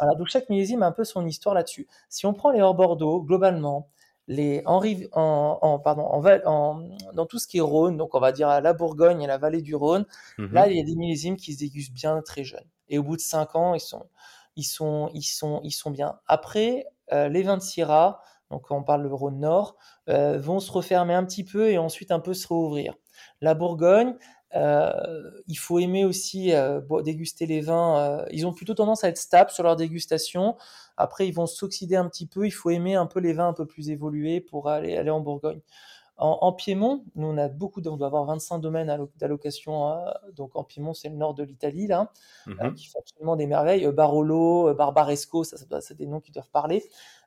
Voilà, donc chaque millésime a un peu son histoire là-dessus. Si on prend les hors Bordeaux, globalement, les, en, en, en, pardon, en, dans tout ce qui est Rhône, donc on va dire à la Bourgogne et la vallée du Rhône, mmh là il y a des millésimes qui se dégustent bien très jeunes. Et au bout de 5 ans, ils sont, ils sont, ils sont, ils sont bien. Après, euh, les vins de Syrah, donc on parle du Rhône Nord, euh, vont se refermer un petit peu et ensuite un peu se rouvrir. La Bourgogne, euh, il faut aimer aussi euh, déguster les vins. Euh, ils ont plutôt tendance à être stables sur leur dégustation. Après, ils vont s'oxyder un petit peu. Il faut aimer un peu les vins un peu plus évolués pour aller, aller en Bourgogne. En, en Piémont, nous on a beaucoup, on doit avoir 25 domaines d'allocation. donc en Piémont, c'est le nord de l'Italie là, mmh qui font absolument des merveilles. Barolo, Barbaresco, ça, ça c'est des noms qui doivent parler.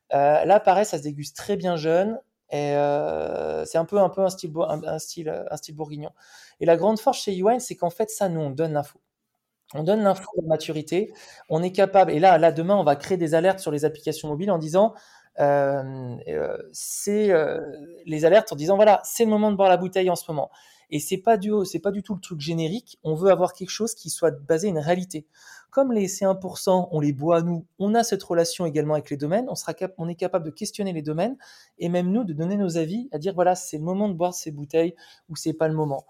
là, pareil, ça se déguste très bien jeune. Euh, c'est un peu, un peu un style, un, style, un style bourguignon. Et la grande force chez Uwine, c'est qu'en fait, ça, nous, on donne l'info. On donne l'info de maturité. On est capable, et là, là, demain, on va créer des alertes sur les applications mobiles en disant, euh, euh, c'est les alertes en disant, voilà, c'est le moment de boire la bouteille en ce moment. Et c'est pas du, c'est pas du tout le truc générique. On veut avoir quelque chose qui soit basé une réalité. Comme les C1%, on les boit nous, on a cette relation également avec les domaines. On sera on est capable de questionner les domaines et même nous de donner nos avis, à dire voilà, c'est le moment de boire ces bouteilles ou c'est pas le moment.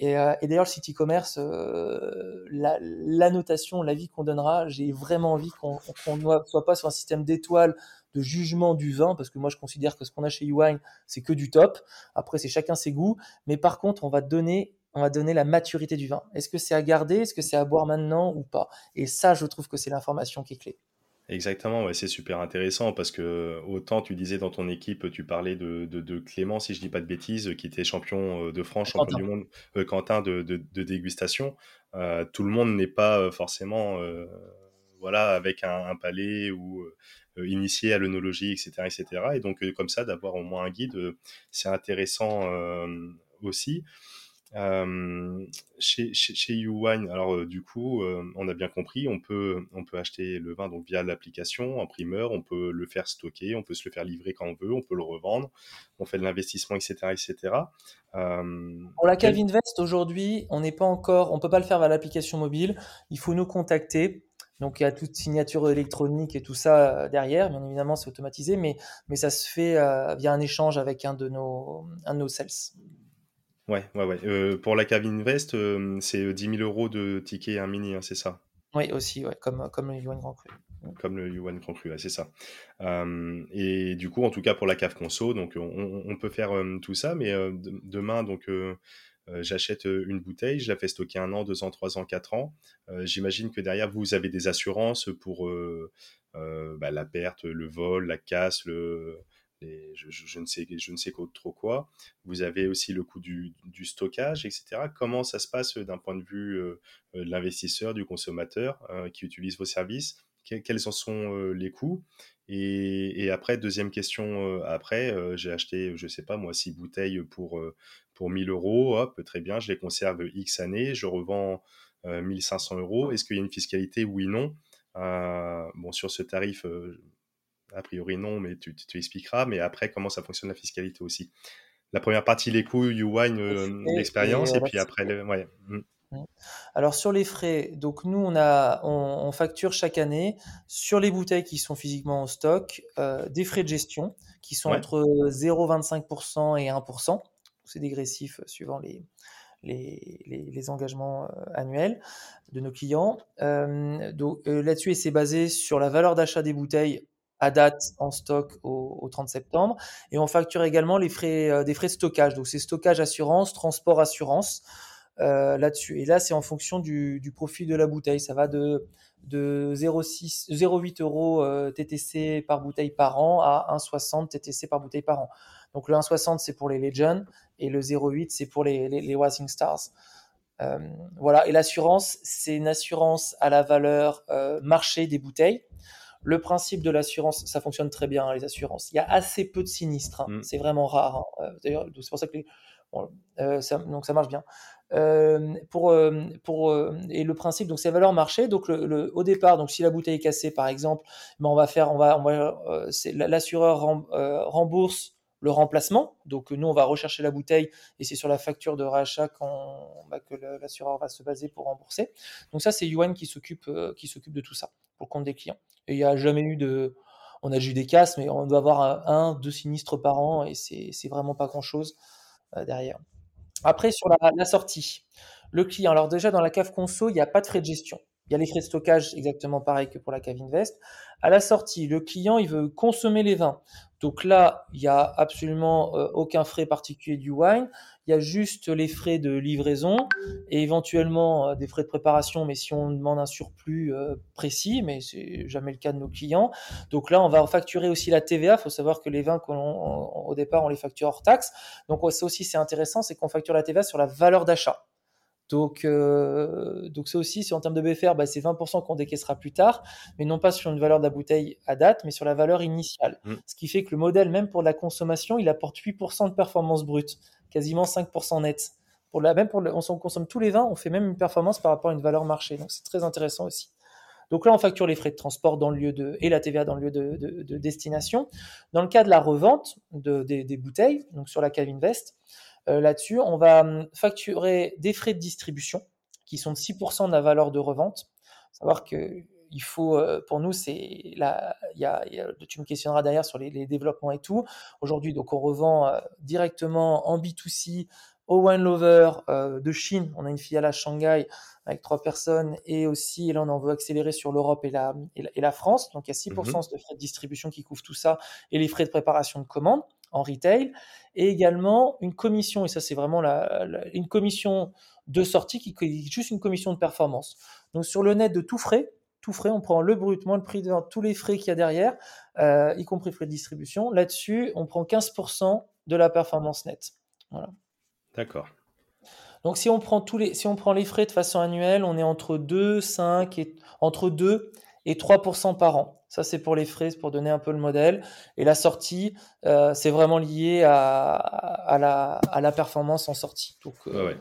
Et, euh, d'ailleurs, le site e-commerce, euh, la, notation, l'avis qu'on donnera, j'ai vraiment envie qu'on ne soit pas sur un système d'étoiles de jugement du vin, parce que moi je considère que ce qu'on a chez Uwine, c'est que du top. Après, c'est chacun ses goûts. Mais par contre, on va donner on va donner la maturité du vin. Est-ce que c'est à garder Est-ce que c'est à boire maintenant ou pas? Et ça, je trouve que c'est l'information qui est clé. Exactement, ouais, c'est super intéressant parce que autant tu disais dans ton équipe, tu parlais de, de, Clément, si je dis pas de bêtises, qui était champion euh, de France, champion du monde, euh, Quentin de, de dégustation. Euh, tout le monde n'est pas forcément voilà avec un, palais ou initié à l'œnologie, etc., etc. Et donc comme ça, d'avoir au moins un guide, c'est intéressant aussi chez, chez, chez YouWine, alors du coup, on a bien compris, on peut, on peut acheter le vin donc via l'application en primeur, on peut le faire stocker, on peut se le faire livrer quand on veut, on peut le revendre, on fait de l'investissement, etc., etc. Pour la cave Invest aujourd'hui, on n'est pas encore, on peut pas le faire via l'application mobile. Il faut nous contacter. Donc il y a toute signature électronique et tout ça derrière. Bien évidemment, c'est automatisé, mais mais ça se fait via un échange avec un de nos un de nos sales. Ouais, ouais, ouais. Euh, pour la cave Invest, euh, c'est 10 000 euros de ticket un mini, hein, c'est ça? Oui, aussi, ouais, comme, comme le Yuan Grand Cru. Comme le Yuan Grand Cru, c'est ça. Euh, et du coup, en tout cas pour la cave conso, donc on, on peut faire tout ça, mais demain, donc j'achète une bouteille, je la fais stocker un an, deux ans, trois ans, quatre ans. J'imagine que derrière vous avez des assurances pour bah, la perte, le vol, la casse, le je, ne sais, je ne sais trop quoi. Vous avez aussi le coût du, stockage, etc. Comment ça se passe d'un point de vue euh, euh, de l'investisseur, du consommateur euh, qui utilise vos services? Quels en sont les coûts? Et, après, deuxième question, après, j'ai acheté, je sais pas moi, six bouteilles pour, pour 1000 euros, hop, très bien, je les conserve X années, je revends 1500 euros. Est-ce qu'il y a une fiscalité? Oui, non. bon, sur ce tarif, a priori non, mais tu, tu, expliqueras. Mais après, comment ça fonctionne la fiscalité aussi La première partie, les coûts, YouWine, l'expérience, et, puis après, le, ouais. Mmh. Mmh. Alors sur les frais, donc nous on a on, facture chaque année sur les bouteilles qui sont physiquement en stock euh, des frais de gestion qui sont entre 0,25% et 1%. C'est dégressif suivant les, les, les, engagements euh, annuels de nos clients. Euh, donc là-dessus, c'est basé sur la valeur d'achat des bouteilles à date en stock au, 30 septembre. Et on facture également les frais, des frais de stockage. Donc c'est stockage assurance, transport assurance. Euh, là-dessus. Et là, c'est en fonction du, du, profil de la bouteille. Ça va de, de 0,8 euros euh, TTC par bouteille par an à 1,60 TTC par bouteille par an. Donc le 1,60 c'est pour les Legends et le 0,8 c'est pour les, les, Rising Stars. Euh, voilà, et l'assurance, c'est une assurance à la valeur euh, marché des bouteilles. Le principe de l'assurance, ça fonctionne très bien, les assurances. Il y a assez peu de sinistres, hein. mm. c'est vraiment rare. Hein. Euh, d'ailleurs, c'est pour ça que les, euh, ça, donc ça marche bien. Euh, pour, pour, et le principe, donc c'est valeur marché. Donc le, au départ, donc si la bouteille est cassée par exemple, ben on va faire, on va, on va l'assureur rembourse le remplacement. Donc nous, on va rechercher la bouteille et c'est sur la facture de rachat bah, que l'assureur va se baser pour rembourser. Donc ça, c'est Yuan qui s'occupe s'occupe de tout ça pour compte des clients. Et il n'y a jamais eu de, on a eu des casses, mais on doit avoir un, deux sinistres par an et c'est vraiment pas grand chose. Euh, derrière. Après, sur la, sortie, le client, alors déjà dans la cave conso, il n'y a pas de frais de gestion. Il y a les frais de stockage exactement pareil que pour la cave Invest. À la sortie, le client, il veut consommer les vins. Donc là, il n'y a absolument euh, aucun frais particulier du wine. Il y a juste les frais de livraison et éventuellement euh, des frais de préparation, mais si on demande un surplus euh, précis, mais c'est jamais le cas de nos clients. Donc là, on va facturer aussi la TVA. Il faut savoir que les vins, au départ, on les facture hors taxe. Donc ça aussi, c'est intéressant, c'est qu'on facture la TVA sur la valeur d'achat. Donc, euh, donc ça aussi, si en termes de BFR, bah, c'est 20% qu'on décaissera plus tard, mais non pas sur une valeur de la bouteille à date, mais sur la valeur initiale. Mmh. Ce qui fait que le modèle, même pour la consommation, il apporte 8% de performance brute, quasiment 5% net. Pour la, même pour le, on, consomme tous les vins, on fait même une performance par rapport à une valeur marché. Donc c'est très intéressant aussi. Donc là, on facture les frais de transport dans le lieu de, et la TVA dans le lieu de, de, destination. Dans le cas de la revente des, des, bouteilles, donc sur la cave Invest, là-dessus. On va hum, facturer des frais de distribution qui sont de 6% de la valeur de revente. Savoir que il faut, euh, pour nous, c'est là, il y a, tu me questionneras derrière sur les, développements et tout. Aujourd'hui, donc on revend euh, directement en B2C au Wine Lover de Chine. On a une filiale à Shanghai avec trois personnes et aussi, et là on en veut accélérer sur l'Europe et la, et la, France. Donc il y a 6% mmh de frais de distribution qui couvrent tout ça et les frais de préparation de commande en retail, et également une commission, et ça c'est vraiment la, une commission de sortie qui est juste une commission de performance. Donc sur le net de tout frais, tout frais, on prend le brut moins le prix de tous les frais qu'il y a derrière, euh, y compris frais de distribution. Là-dessus, on prend 15% de la performance nette. Voilà. D'accord. Donc si on prend tous les si on prend les frais de façon annuelle, on est entre 2, 5 et entre 2 et 3% par an. Ça, c'est pour les frais, pour donner un peu le modèle. Et la sortie, euh, c'est vraiment lié à, à, la, à, la, performance en sortie. Donc, euh,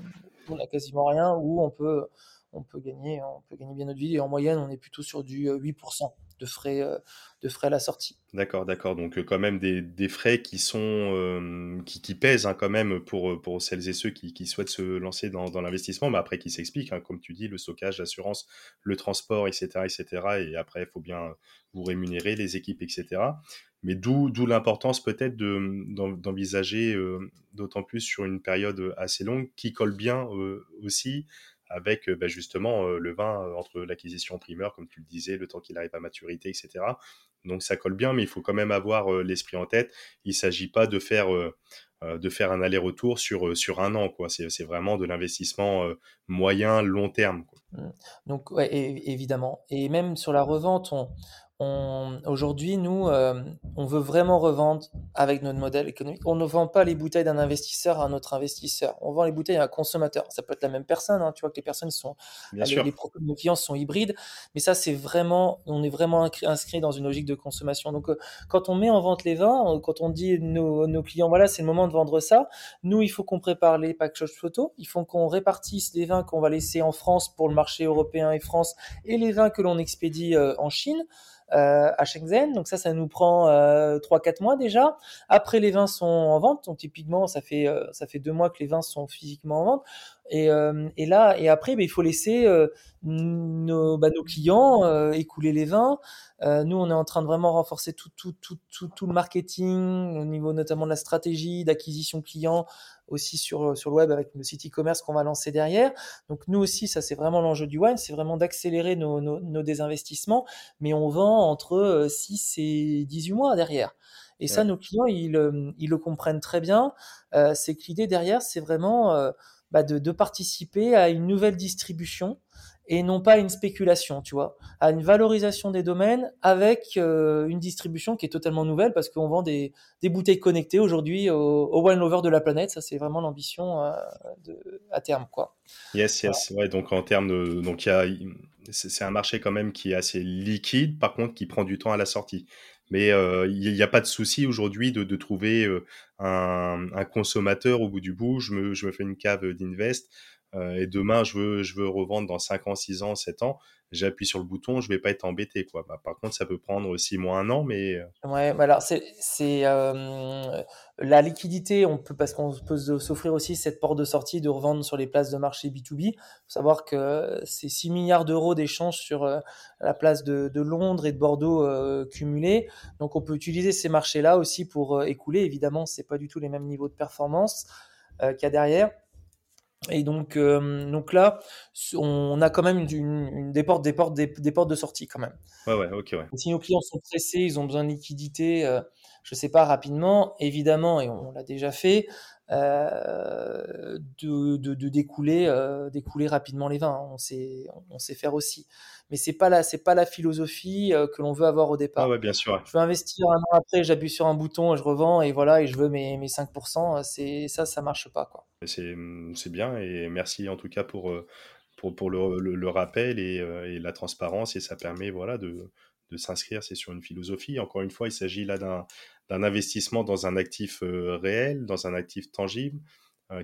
on n'a quasiment rien ou on peut, on, peut gagner, on peut gagner bien notre vie. Et en moyenne, on est plutôt sur du 8%. De frais, euh, de frais à la sortie. D'accord, d'accord. Donc euh, quand même des, des frais qui sont euh, qui, qui, pèsent hein, quand même pour, pour celles et ceux qui, qui souhaitent se lancer dans, l'investissement, mais après qui s'expliquent, hein, comme tu dis, le stockage, l'assurance, le transport, etc., etc. Et après, il faut bien vous rémunérer les équipes, etc. Mais d'où d'où l'importance peut-être d'envisager d'autant plus sur une période assez longue qui colle bien aussi avec bah, justement le vin entre l'acquisition primeur, comme tu le disais, le temps qu'il arrive à maturité, etc. donc ça colle bien, mais il faut quand même avoir l'esprit en tête. Il ne s'agit pas de faire de faire un aller-retour sur, sur un an. Quoi. C'est, vraiment de l'investissement moyen, long terme. Mmh. Donc, évidemment. Et même sur la revente, on, aujourd'hui, nous, euh, on veut vraiment revendre avec notre modèle économique. On ne vend pas les bouteilles d'un investisseur à un autre investisseur. On vend les bouteilles à un consommateur. Ça peut être la même personne. Hein. Tu vois que les personnes sont, Bien les, sûr. les nos clients sont hybrides, mais ça, c'est vraiment, on est vraiment inscrit dans une logique de consommation. Donc, euh, quand on met en vente les vins, euh, quand on dit nos, nos clients, voilà, c'est le moment de vendre ça. Nous, il faut qu'on prépare les packages photo. Il faut qu'on répartisse les vins qu'on va laisser en France pour le marché européen et France et les vins que l'on expédie en Chine. Euh, à Shenzhen. Donc ça, ça nous prend euh, 3-4 mois déjà. Après, les vins sont en vente. Donc typiquement, ça fait euh, ça fait deux mois que les vins sont physiquement en vente. Et, euh, et là, et après, bah, il faut laisser nos, bah, nos clients écouler les vins. nous, on est en train de vraiment renforcer tout, tout, tout, tout, tout le marketing au niveau notamment de la stratégie d'acquisition client aussi sur, sur le web avec le site e-commerce qu'on va lancer derrière. Donc nous aussi, ça c'est vraiment l'enjeu du wine, c'est vraiment d'accélérer nos, nos, nos, désinvestissements, mais on vend entre 6 euh, et 18 mois derrière. Et ça, nos clients, ils, euh, ils, le comprennent très bien. Euh, c'est que l'idée derrière, c'est vraiment euh, bah de, de, participer à une nouvelle distribution et non pas une spéculation, tu vois, à une valorisation des domaines avec euh, une distribution qui est totalement nouvelle parce qu'on vend des, des, bouteilles connectées aujourd'hui au, au wine lover de la planète. Ça, c'est vraiment l'ambition euh, à terme, quoi. Yes, yes. Ouais, donc en termes de, donc il y a, c'est un marché quand même qui est assez liquide, par contre, qui prend du temps à la sortie. Mais euh, il n'y a pas de souci aujourd'hui de, de, trouver euh, un, un, consommateur au bout du bout. Je me, je me fais une cave d'invest euh, et demain je veux je veux revendre dans 5 ans, 6 ans, 7 ans, j'appuie sur le bouton, je vais pas être embêté quoi. Bah, par contre, ça peut prendre 6 mois, un an, mais euh ouais, alors c'est euh, la liquidité, on peut parce qu'on peut s'offrir aussi cette porte de sortie de revendre sur les places de marché B2B. Faut savoir que c'est 6 milliards d'euros d'échanges sur euh, la place de, Londres et de Bordeaux euh, cumulés. Donc on peut utiliser ces marchés-là aussi pour écouler. Évidemment, c'est pas du tout les mêmes niveaux de performance qu'il y a derrière. Et donc, euh, donc là, on a quand même une, une, des portes, des portes, des, des, portes de sortie quand même. Ouais, ouais, ok, ouais. si nos clients sont pressés, ils ont besoin de liquidité, euh, je sais pas rapidement, évidemment, et on, on l'a déjà fait, euh, de, de, de, découler, découler rapidement les vins. Hein. On sait, on sait faire aussi mais c'est pas la c'est pas la philosophie euh, que l'on veut avoir au départ. Ah ouais, bien sûr. Je veux investir un an après, j'appuie sur un bouton, je revends et voilà et je veux mes, mes 5%. C'est ça, ça marche pas quoi. C'est c'est bien et merci en tout cas pour euh, pour, pour le, le, le rappel et, euh, et, la transparence et ça permet voilà de de s'inscrire, c'est sur une philosophie. Encore une fois, il s'agit là d'un d'un investissement dans un actif réel, dans un actif tangible,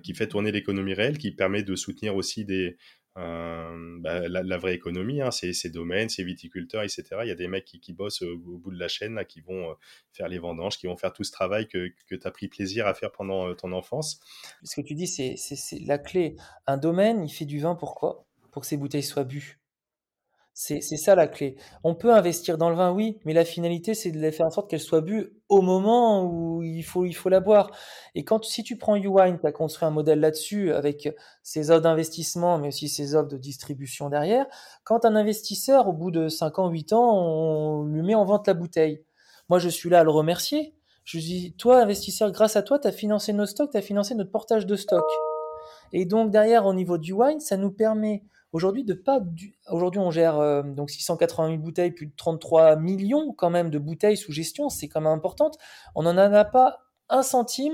qui fait tourner l'économie réelle, qui permet de soutenir aussi des, euh, bah, la, vraie économie, hein, c'est ces domaines, ces viticulteurs, etc. Il y a des mecs qui, bossent au, bout de la chaîne, là, qui vont euh, faire les vendanges, qui vont faire tout ce travail que, que tu as pris plaisir à faire pendant euh, ton enfance. Ce que tu dis, c'est la clé. Un domaine, il fait du vin pourquoi Pour que ses bouteilles soient bues. C'est ça la clé. On peut investir dans le vin, oui, mais la finalité, c'est de faire en sorte qu'elle soit bue au moment où il faut, il faut la boire. Et quand, si tu prends Uwine, tu as construit un modèle là-dessus avec ses offres d'investissement, mais aussi ses offres de distribution derrière, quand un investisseur, au bout de 5 ans, 8 ans, on lui met en vente la bouteille, moi, je suis là à le remercier. Je dis, toi, investisseur, grâce à toi, tu as financé nos stocks, tu as financé notre portage de stock. Et donc, derrière, au niveau du wine, ça nous permet Aujourd'hui, de pas aujourd'hui on gère euh, donc 680 000 bouteilles, plus de 33 millions quand même de bouteilles sous gestion, c'est quand même importante. On n'en a pas un centime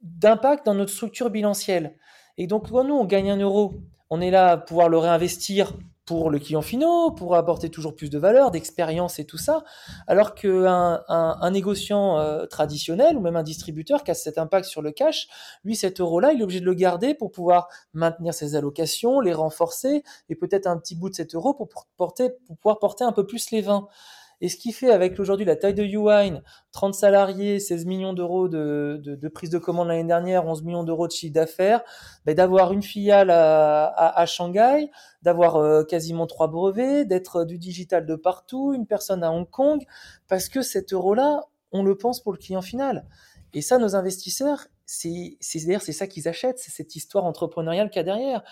d'impact dans notre structure bilancielle. Et donc quand nous on gagne un euro, on est là à pouvoir le réinvestir pour le client finaux, pour apporter toujours plus de valeur, d'expérience et tout ça, alors qu'un un, négociant euh, traditionnel ou même un distributeur qui a cet impact sur le cash, lui cet euro-là, il est obligé de le garder pour pouvoir maintenir ses allocations, les renforcer et peut-être un petit bout de cet euro pour pouvoir porter un peu plus les vins. Et ce qui fait avec aujourd'hui la taille de Uwine, 30 salariés, 16 millions d'euros de, de, de, prise de commande l'année dernière, 11 millions d'euros de chiffre d'affaires, ben d'avoir une filiale à, à, à Shanghai, d'avoir euh, quasiment trois brevets, d'être du digital de partout, une personne à Hong Kong, parce que cet euro-là, on le pense pour le client final. Et ça, nos investisseurs, c'est d'ailleurs c'est ça qu'ils achètent, c'est cette histoire entrepreneuriale qu'il y a derrière.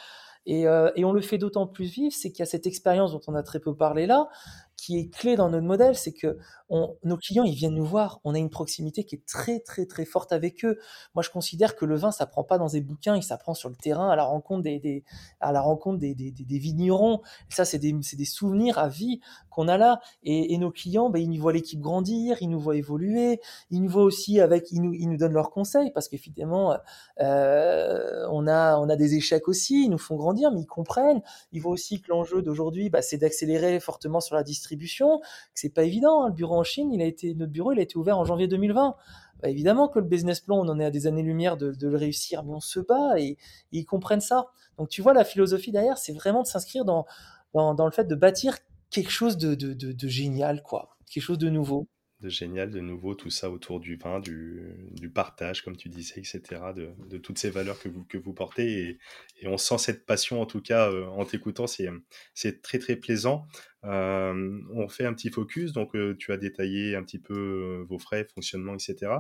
Et, euh, et, on le fait d'autant plus vif, c'est qu'il y a cette expérience dont on a très peu parlé là, qui est clé dans notre modèle, c'est que nos clients, ils viennent nous voir. On a une proximité qui est très, très, très forte avec eux. Moi, je considère que le vin, ça prend pas dans des bouquins, il s'apprend sur le terrain, à la rencontre des, à la rencontre des, vignerons. ça, c'est des, des, souvenirs à vie qu'on a là. Et, nos clients, ben, ils nous voient l'équipe grandir, ils nous voient évoluer, ils nous voient aussi avec, ils nous, ils nous donnent leurs conseils parce qu'effectivement, euh, on a, on a des échecs aussi, ils nous font grandir, mais ils comprennent. Ils voient aussi que l'enjeu d'aujourd'hui, bah, c'est d'accélérer fortement sur la distribution, que c'est pas évident. Hein. Le bureau en Chine, il a été, notre bureau, il a été ouvert en janvier 2020. Bah, évidemment que le business plan, on en est à des années-lumière de, le réussir, mais on se bat et, ils comprennent ça. Donc tu vois, la philosophie derrière, c'est vraiment de s'inscrire dans, dans, le fait de bâtir quelque chose de, de, de génial, quoi, quelque chose de nouveau de génial, de nouveau, tout ça autour du vin, du, partage, comme tu disais, etc., de, toutes ces valeurs que vous, portez. Et, on sent cette passion, en tout cas, euh, en t'écoutant, c'est très, très plaisant. Euh, on fait un petit focus, donc euh, tu as détaillé un petit peu vos frais, fonctionnement, etc.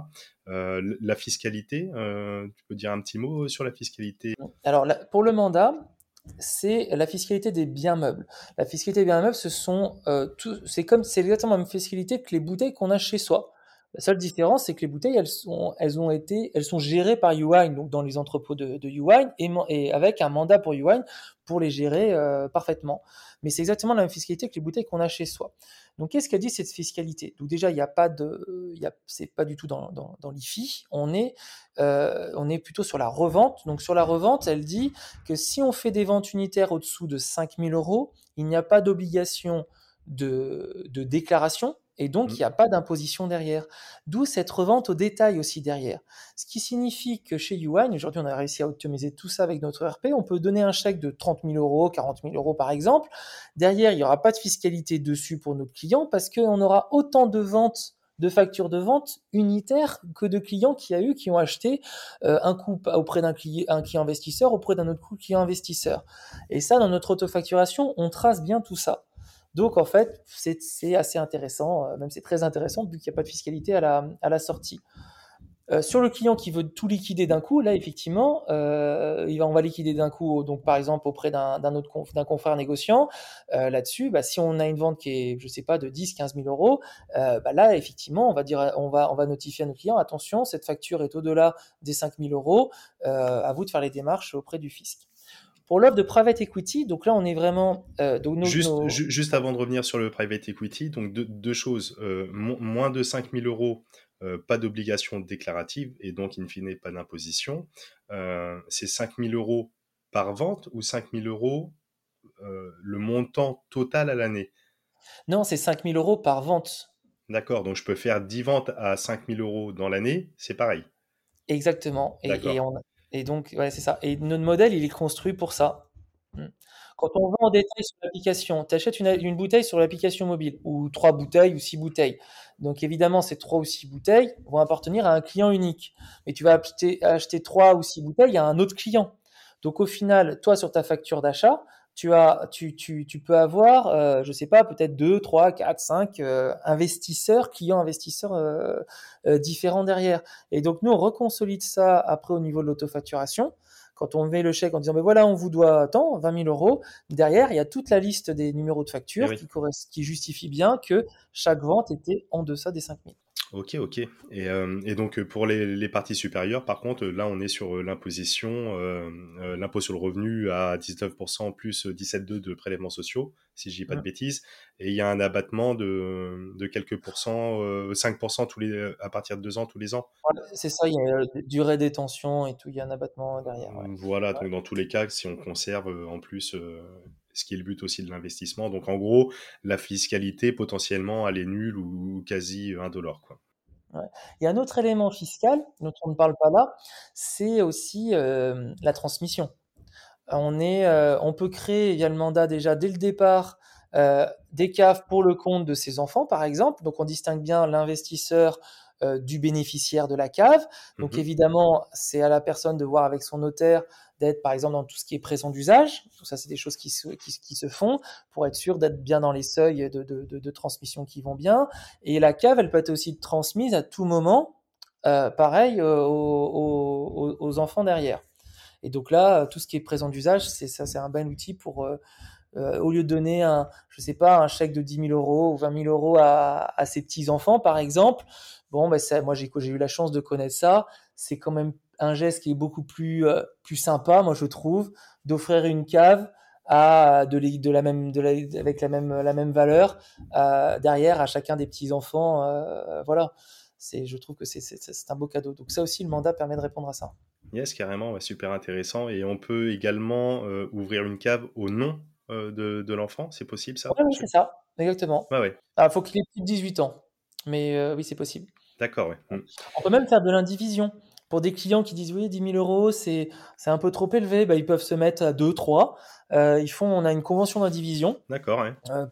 la fiscalité, tu peux dire un petit mot sur la fiscalité? Alors, pour le mandat, c'est la fiscalité des biens meubles. La fiscalité des biens meubles, ce sont euh, c'est comme c'est exactement la même fiscalité que les bouteilles qu'on a chez soi. La seule différence, c'est que les bouteilles, elles sont, elles ont été, elles sont gérées par Uwine, donc dans les entrepôts de, de et, avec un mandat pour Uwine pour les gérer euh, parfaitement. Mais c'est exactement la même fiscalité que les bouteilles qu'on a chez soi. Donc, qu'est-ce qu'a dit cette fiscalité? Donc déjà, il n'y a pas de, c'est pas du tout dans, l'IFI. On est, euh, on est plutôt sur la revente. Donc sur la revente, elle dit que si on fait des ventes unitaires au-dessous de 5000 euros, il n'y a pas d'obligation de déclaration et donc, mmh. il n'y a pas d'imposition derrière. D'où cette revente au détail aussi derrière. Ce qui signifie que chez Yuan, aujourd'hui, on a réussi à optimiser tout ça avec notre ERP. On peut donner un chèque de 30 000 euros, 40 000 euros par exemple. Derrière, il n'y aura pas de fiscalité dessus pour notre client parce qu'on aura autant de ventes de factures de vente unitaires que de clients qui a eu qui ont acheté euh, un coup auprès d'un client, un client investisseur auprès d'un autre client investisseur. Et ça, dans notre autofacturation, on trace bien tout ça. Donc en fait, c'est assez intéressant, euh, même c'est très intéressant vu qu'il n'y a pas de fiscalité à la, sortie. Euh, sur le client qui veut tout liquider d'un coup, là effectivement, euh, il va, on va liquider d'un coup, donc par exemple auprès d'un autre confrère négociant. Là-dessus, bah, si on a une vente qui est, je sais pas, de 10, 15 000 euros, bah, là effectivement, on va dire, on va, on va notifier à nos clients, attention, cette facture est au-delà des 5 000 euros, à vous de faire les démarches auprès du fisc. Pour l'offre de private equity, donc là, on est vraiment. Euh, juste, juste, avant de revenir sur le private equity, donc deux, choses. Euh, moins de 5 000 euros, euh, pas d'obligation déclarative et donc, in fine, pas d'imposition. c'est 5 000 euros par vente ou 5 000 euros le montant total à l'année? Non, c'est 5 000 euros par vente. D'accord, donc je peux faire 10 ventes à 5 000 euros dans l'année, c'est pareil. Exactement. Et, et on, et donc, ouais, c'est ça. Et notre modèle, il est construit pour ça. Hmm. Quand on va en détail sur l'application, tu achètes une, bouteille sur l'application mobile, ou trois bouteilles ou six bouteilles. Donc évidemment, ces trois ou six bouteilles vont appartenir à un client unique. Mais tu vas acheter, acheter trois ou six bouteilles à un autre client. Donc au final, toi, sur ta facture d'achat, tu, as, tu, tu, tu peux avoir, euh, je sais pas, peut-être 2, 3, 4, 5 investisseurs, clients investisseurs euh, euh, différents derrière. Et donc, nous, on reconsolide ça après au niveau de l'autofacturation. Quand on met le chèque en disant, mais voilà, on vous doit tant, 20 000 euros, derrière, il y a toute la liste des numéros de facture eh qui, qui justifie bien que chaque vente était en deçà des 5 000. Ok, ok. Et, euh, et donc pour les, les, parties supérieures, par contre, là on est sur euh, l'imposition, euh, l'impôt sur le revenu à 19% plus 17,2 de prélèvements sociaux, si je dis pas de bêtises. Et il y a un abattement de, de quelques pourcents, 5% tous les, à partir de deux ans tous les ans. c'est ça, il y a durée détention et tout, il y a un abattement derrière. Voilà, donc dans tous les cas, si on conserve en plus ce qui est le but aussi de l'investissement. Donc en gros, la fiscalité potentiellement elle est nulle ou quasi indolore. Quoi. Il y a un autre élément fiscal dont on ne parle pas là, c'est aussi euh, la transmission. On, est, euh, on peut créer via le mandat déjà dès le départ euh, des caves pour le compte de ses enfants, par exemple. Donc on distingue bien l'investisseur du bénéficiaire de la cave. Donc mmh évidemment, c'est à la personne de voir avec son notaire d'être par exemple dans tout ce qui est présent d'usage. Tout ça, c'est des choses qui se, qui, se font pour être sûr d'être bien dans les seuils de, de, de, transmission qui vont bien. Et la cave, elle peut être aussi transmise à tout moment, euh, pareil, euh, aux, aux, enfants derrière. Et donc là, tout ce qui est présent d'usage, c'est ça, c'est un bon outil pour euh, au lieu de donner un, je sais pas, un chèque de 10 000 euros ou 20 000 euros à, à ses petits enfants, par exemple, bon, ben ça, moi j'ai eu la chance de connaître ça. C'est quand même un geste qui est beaucoup plus plus sympa, moi je trouve, d'offrir une cave à de, de la même de la, avec la même la même valeur euh, derrière à chacun des petits enfants euh, voilà. C'est je trouve que c'est un beau cadeau. Donc ça aussi le mandat permet de répondre à ça. Yes carrément ouais, super intéressant. Et on peut également euh, ouvrir une cave au nom euh, de, de l'enfant c'est possible ça? Ouais, oui c'est ça. Exactement. Il ouais. ah, faut qu'il ait plus de 18 ans. Mais euh, oui c'est possible d'accord ouais. Hmm. on peut même faire de l'indivision pour des clients qui disent oui 10 000 euros c'est un peu trop élevé bah, ils peuvent se mettre à 2 3 euh, ils font, on a une convention d'indivision. D'accord. Ouais. Euh,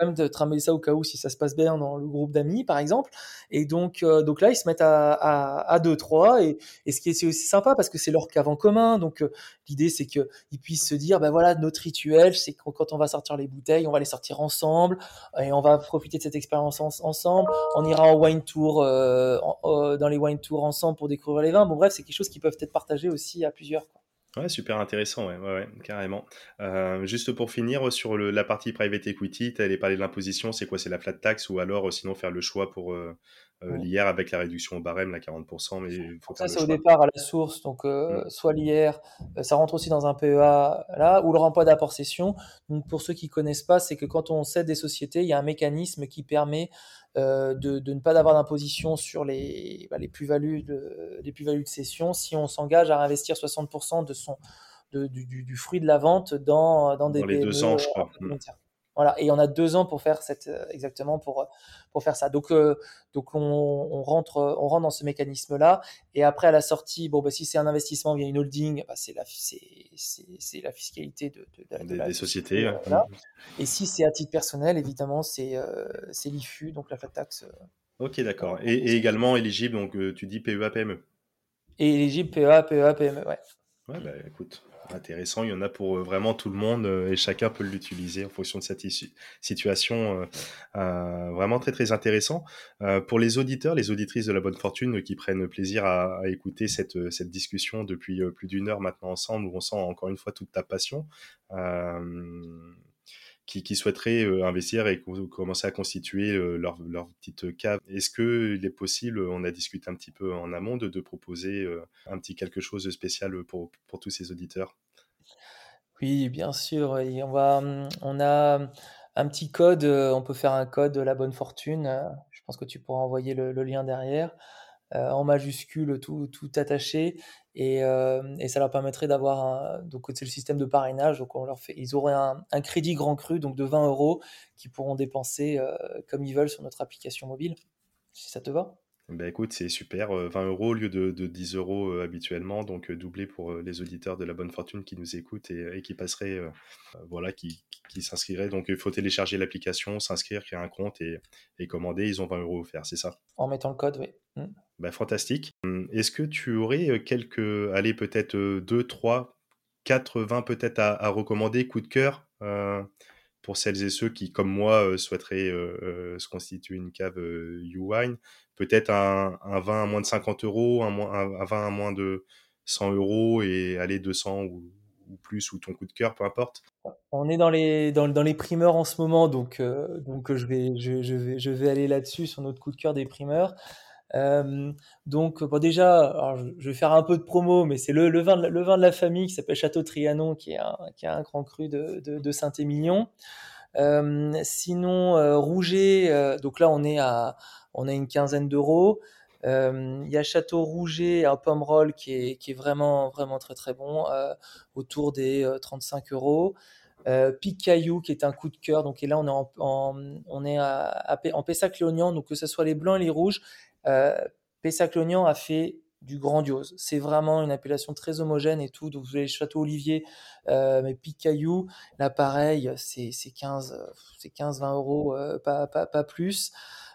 même de tramer ça au cas où si ça se passe bien dans le groupe d'amis par exemple. Et donc euh, donc là ils se mettent à à, à deux trois. Et, et ce qui est c'est aussi sympa parce que c'est leur cave en commun. Donc euh, l'idée c'est que ils puissent se dire ben voilà notre rituel c'est quand on va sortir les bouteilles on va les sortir ensemble et on va profiter de cette expérience en, ensemble. On ira en wine tour euh, en, dans les wine tours ensemble pour découvrir les vins. Bon bref c'est quelque chose qui peuvent être partagés aussi à plusieurs quoi. Ouais, super intéressant, ouais, ouais, ouais carrément. Euh, juste pour finir, sur la partie private equity, tu allais parler de l'imposition, c'est quoi? C'est la flat tax ou alors sinon faire le choix pour euh, euh, l'IR avec la réduction au barème, la 40%, mais il faut Ça, c'est au départ à la source, donc euh, mmh. soit l'IR, ça rentre aussi dans un PEA là, ou le remploi d'apport cession. Donc pour ceux qui connaissent pas, c'est que quand on cède des sociétés, il y a un mécanisme qui permet euh, de, de, ne pas avoir d'imposition sur les, bah, les plus-values de, les plus-values de cession si on s'engage à investir 60% de son, de, du, du, fruit de la vente dans, dans des dans les PME, 200, je crois. Mmh. Voilà, et on a deux ans pour faire cette euh, exactement pour pour faire ça. Donc euh, donc on, on, rentre on rentre dans ce mécanisme là et après à la sortie bon bah si c'est un investissement via une holding bah, c'est la c'est c'est la fiscalité de, de, de, de des, la des sociétés. Voilà. Et si c'est à titre personnel évidemment c'est euh, c'est l'IFU donc la flat tax. Euh, ok d'accord. Et, et, également éligible donc tu dis PEA PME. Et éligible PEA PEA PME ouais. Ouais bah écoute intéressant. Il y en a pour euh, vraiment tout le monde euh, et chacun peut l'utiliser en fonction de cette situation. Euh, euh, vraiment très très intéressant. Pour les auditeurs, les auditrices de la bonne fortune qui prennent plaisir à, à écouter cette, cette discussion depuis plus d'une heure maintenant ensemble, où on sent encore une fois toute ta passion. Qui, souhaiteraient euh, investir et commencer à constituer euh, leur, leur petite cave. Est-ce qu'il est possible, on a discuté un petit peu en amont, de, proposer euh, un petit quelque chose de spécial pour, pour tous ces auditeurs? Oui, bien sûr. On, va, on a un petit code, on peut faire un code de la bonne fortune. Je pense que tu pourras envoyer le lien derrière. Euh, en majuscule, tout, tout attaché, et, euh, et, ça leur permettrait d'avoir donc c'est le système de parrainage, donc on leur fait, ils auraient un, un crédit grand cru, donc de 20 euros, qu'ils pourront dépenser euh, comme ils veulent sur notre application mobile, si ça te va. Ben écoute, c'est super, 20 euros au lieu de, de 10 euros euh, habituellement, donc euh, doublé pour euh, les auditeurs de la bonne fortune qui nous écoutent et, et qui passeraient, voilà, qui, qui s'inscriraient. Donc il faut télécharger l'application, s'inscrire, créer un compte et, et, commander. Ils ont 20 euros offerts, c'est ça? En mettant le code, oui. Mm. Ben, fantastique. Hum, est-ce que tu aurais quelques, allez, peut-être 2, 3, 4, 20 peut-être à, à, recommander, coup de cœur euh, pour celles et ceux qui, comme moi, souhaiteraient euh, se constituer une cave euh, U-Wine peut-être un, un, vin à moins de 50 euros, un, un, un, vin à moins de 100 euros et aller 200 ou, ou, plus ou ton coup de cœur, peu importe. On est dans les, dans, les primeurs en ce moment, donc, euh, donc je, vais, je, vais, je vais aller là-dessus sur notre coup de cœur des primeurs. Euh, donc bon, déjà, je vais faire un peu de promo, mais c'est le, vin de, le vin de la famille qui s'appelle Château Trianon, qui est un, un grand cru de, Saint-Émilion. Euh, sinon, euh, Rouget, donc là on est à, on a une quinzaine d'euros. Il y a Château Rouget à Pomerol qui est, qui est vraiment, vraiment très très bon, autour des euh, 35 euros. Euh, Picaillou qui est un coup de cœur, donc là on est en, en on est en Pessac-Léognan, donc que ce soit les blancs et les rouges, euh, Pessac-Léognan a fait du grandiose. C'est vraiment une appellation très homogène et tout. Donc vous avez Château Olivier, euh, mais Picaillou, là pareil, c'est 15, c'est 15-20 euros, euh, pas, pas, pas plus.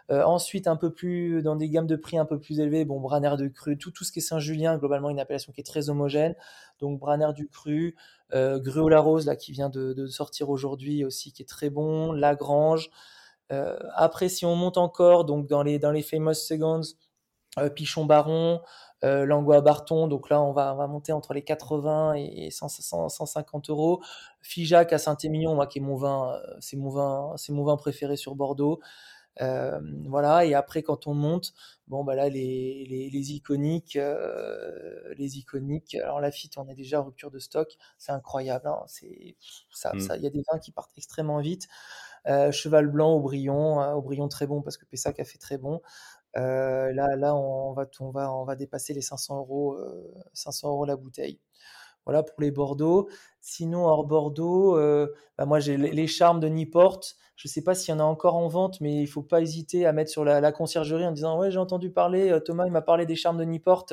Euh, ensuite, un peu plus dans des gammes de prix un peu plus élevées, bon, Braner de Cru, tout, tout ce qui est Saint-Julien, globalement une appellation qui est très homogène. Donc Braner du Cru, euh, Gruau-la Rose, là, qui vient de sortir aujourd'hui aussi, qui est très bon, Lagrange. Euh, après, si on monte encore, donc dans les, dans les famous seconds, euh, Pichon Baron, Euh, Langua Barton, donc là, on va, on va monter entre les 80 et 150 euros. Figeac à Saint-Émilion, moi, qui est mon vin, euh, c'est mon vin, c'est mon vin préféré sur Bordeaux. Euh, voilà, et après, quand on monte, bon, bah là, les, les, les iconiques, euh, les iconiques, alors Lafitte, on est déjà en rupture de stock, c'est incroyable, hein, c'est, ça, Mm. ça, il y a des vins qui partent extrêmement vite. Euh, Cheval Blanc, Aubryon, euh, Aubryon très bon parce que Pessac a fait très bon. Euh, là, là, on va, on va, on va dépasser les 500 euros, euh, 500 euros la bouteille. Voilà pour les Bordeaux. Sinon, hors Bordeaux, euh, bah, moi j'ai les charmes de Niport. Je sais pas s'il y en a encore en vente, mais il faut pas hésiter à mettre sur la, conciergerie en disant ouais j'ai entendu parler, euh, Thomas il m'a parlé des charmes de Niport,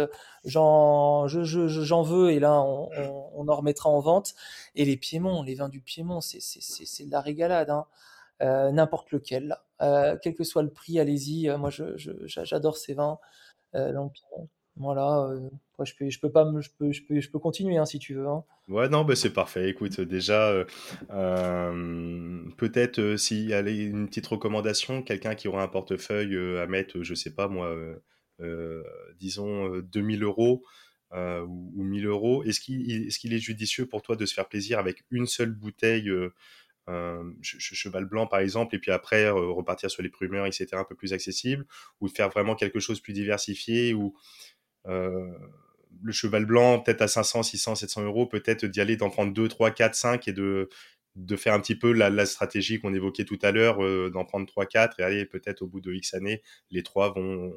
j'en je, veux et là on, en remettra en vente. Et les Piémonts, les vins du Piémont, c'est de la régalade, hein. Euh, n'importe lequel. Euh, quel que soit le prix, allez-y. Euh, moi j'adore ces vins. Donc voilà. je peux je peux pas je peux je peux je peux continuer hein, si tu veux. hein. Ouais, non, bah, c'est parfait. Écoute, déjà, peut-être s'il y a une petite recommandation, quelqu'un qui aura un portefeuille à mettre, je sais pas moi, disons euh, 2000 euros ou, ou 1000 euros, est-ce qu'il est judicieux pour toi de se faire plaisir avec une seule bouteille euh, che- che- cheval blanc par exemple, et puis après euh, repartir sur les primeurs, etc., un peu plus accessible, ou de faire vraiment quelque chose de plus diversifié, ou euh, le cheval blanc, peut-être à 500, 600, 700 euros, peut-être d'y aller, d'en prendre 2, 3, 4, 5 et de, de faire un petit peu la, la stratégie qu'on évoquait tout à l'heure, euh, d'en prendre 3, 4 et aller peut-être au bout de X années, les trois vont,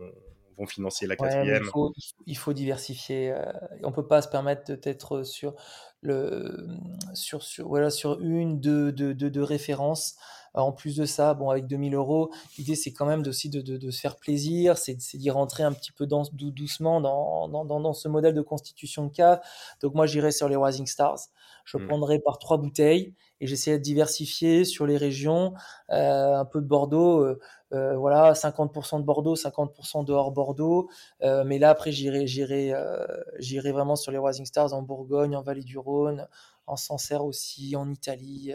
vont financer la Ouais, mais il quatrième. faut, il faut diversifier. on peut pas se permettre d'être sur le, sur, sur, voilà, sur une, deux, deux, deux, deux références. Euh, En plus de ça, bon, avec 2000 euros, l'idée c'est quand même aussi de, de, de se faire plaisir, c'est d'y rentrer un petit peu dans, dou- doucement dans, dans, dans, ce modèle de constitution de cave. Donc moi j'irai sur les Rising Stars. Je Mm. prendrai par trois bouteilles et j'essaierai de diversifier sur les régions, euh, un peu de Bordeaux. euh, euh, voilà, 50% de Bordeaux, 50% dehors Bordeaux. Euh, mais là, après, j'irai, j'irai, euh, j'irai vraiment sur les Rising Stars en Bourgogne, en Vallée du Rhône, en Sancerre aussi, en Italie.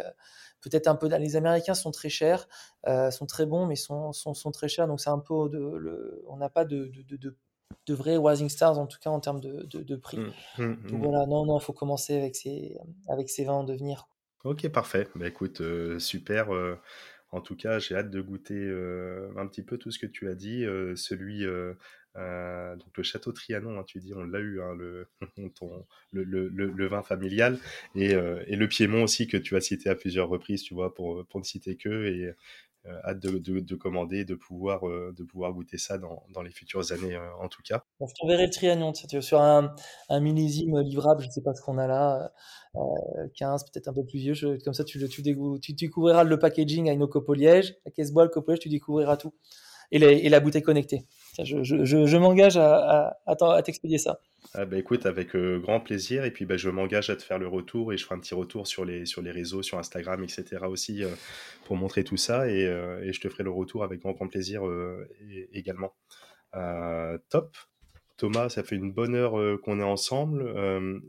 peut-être un peu. Les Américains sont très chers, sont très bons, mais sont, sont, sont très chers. Donc c'est un peu de, le, on n'a pas de, de, de, de, de vrais Rising Stars en tout cas en termes de, prix. Mm, mm, Donc mm. voilà, non, non, il faut commencer avec ces, avec ces vins en devenir. Ok, parfait. Bah écoute, euh, super. euh, en tout cas, j'ai hâte de goûter euh, un petit peu tout ce que tu as dit. celui, donc le château Trianon, hein, tu dis, on l'a eu, hein, le, ton, le, le, vin familial, et, le Piémont aussi que tu as cité à plusieurs reprises, tu vois, pour, pour ne citer que, et hâte de, de, de commander, de pouvoir, euh, de pouvoir goûter ça dans, dans les futures années, euh, en tout cas. Bon, je t'enverrai le Trianon, sur un, un millésime livrable, je sais pas ce qu'on a là, euh, 15, peut-être un peu plus vieux, comme ça tu, tu, tu, découvriras le packaging avec nos copolièges, la caisse bois, le copoliège, tu découvriras tout. Et, les- et la bouteille connectée. Je, m'engage à, à, t'expédier ça. Ah bah écoute, avec euh, grand plaisir. Et puis bah, je m'engage à te faire le retour et je ferai un petit retour sur les, réseaux, sur Instagram, etc. aussi euh, pour montrer tout ça. Et, euh, et je te ferai le retour avec grand, plaisir également. Top. Thomas, ça fait une bonne heure qu'on est ensemble.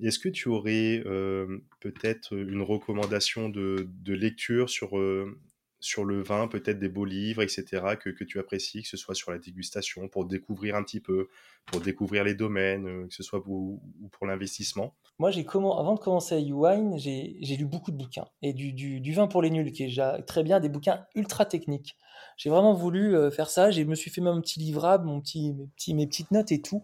Est-ce que tu aurais peut-être une recommandation de, lecture sur, sur le vin, peut-être des beaux livres, etc., que, que tu apprécies, que ce soit sur la dégustation, pour découvrir un petit peu, pour découvrir les domaines, euh, que ce soit pour, ou pour l'investissement Moi, j'ai comment, avant de commencer à Uwine, j'ai lu beaucoup de bouquins. Et du, du, vin pour les nuls, qui est déjà très bien, des bouquins ultra techniques. J'ai vraiment voulu euh, faire ça. Je me suis fait un petit livrable, mon petit, mes, petits, mes petites notes et tout.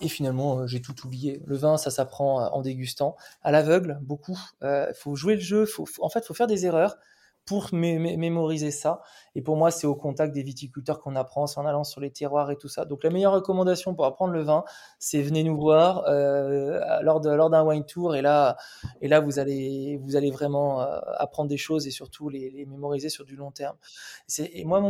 Et finalement, euh, j'ai tout oublié. Le vin, ça s'apprend en dégustant, à l'aveugle, beaucoup. Il faut jouer le jeu. Faut, en fait, il faut faire des erreurs pour mé mé mémoriser ça. Et pour moi, c'est au contact des viticulteurs qu'on apprend, c'est en allant sur les terroirs et tout ça. Donc la meilleure recommandation pour apprendre le vin, c'est venez nous voir euh, lors d'un wine tour. Et là, et là, vous allez vraiment euh, apprendre des choses et surtout les, mémoriser sur du long terme. Et moi,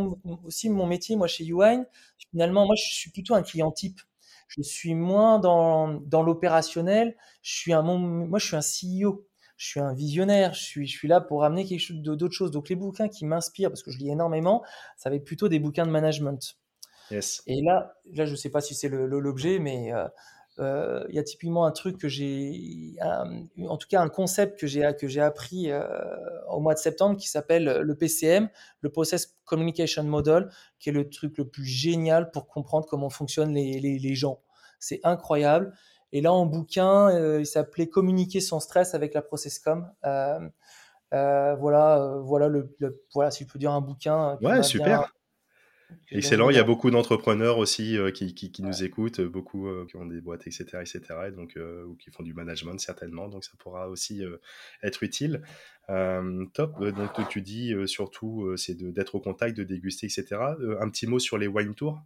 aussi mon métier, moi chez Uwine, finalement, moi je suis plutôt un client type. Je suis moins dans, dans l'opérationnel. Je suis un moi je suis un CEO je suis un visionnaire, je suis, je suis là pour amener quelque chose d'autre chose. Donc les bouquins qui m'inspirent, parce que je lis énormément, ça va être plutôt des bouquins de management. Yes. Et là, là, je sais pas si c'est l'objet, mais il euh, euh, y a typiquement un truc que j'ai, en tout cas un concept que j'ai que j'ai appris euh, au mois de septembre qui s'appelle le PCM, le Process Communication Model, qui est le truc le plus génial pour comprendre comment fonctionnent les, les, les gens c'est incroyable. Et là, en bouquin, il s'appelait Communiquer sans stress avec la Processcom. voilà, voilà, le, voilà, si je peux dire un bouquin. Ouais, super. Excellent. Il y a beaucoup d'entrepreneurs aussi euh, qui, qui, nous écoutent, beaucoup euh, qui ont des boîtes, etc., etc., et donc, euh, ou qui font du management certainement. Donc, ça pourra aussi être utile. top. Donc, tu dis surtout, c'est d'être au contact, de déguster, etc. un petit mot sur les wine tours.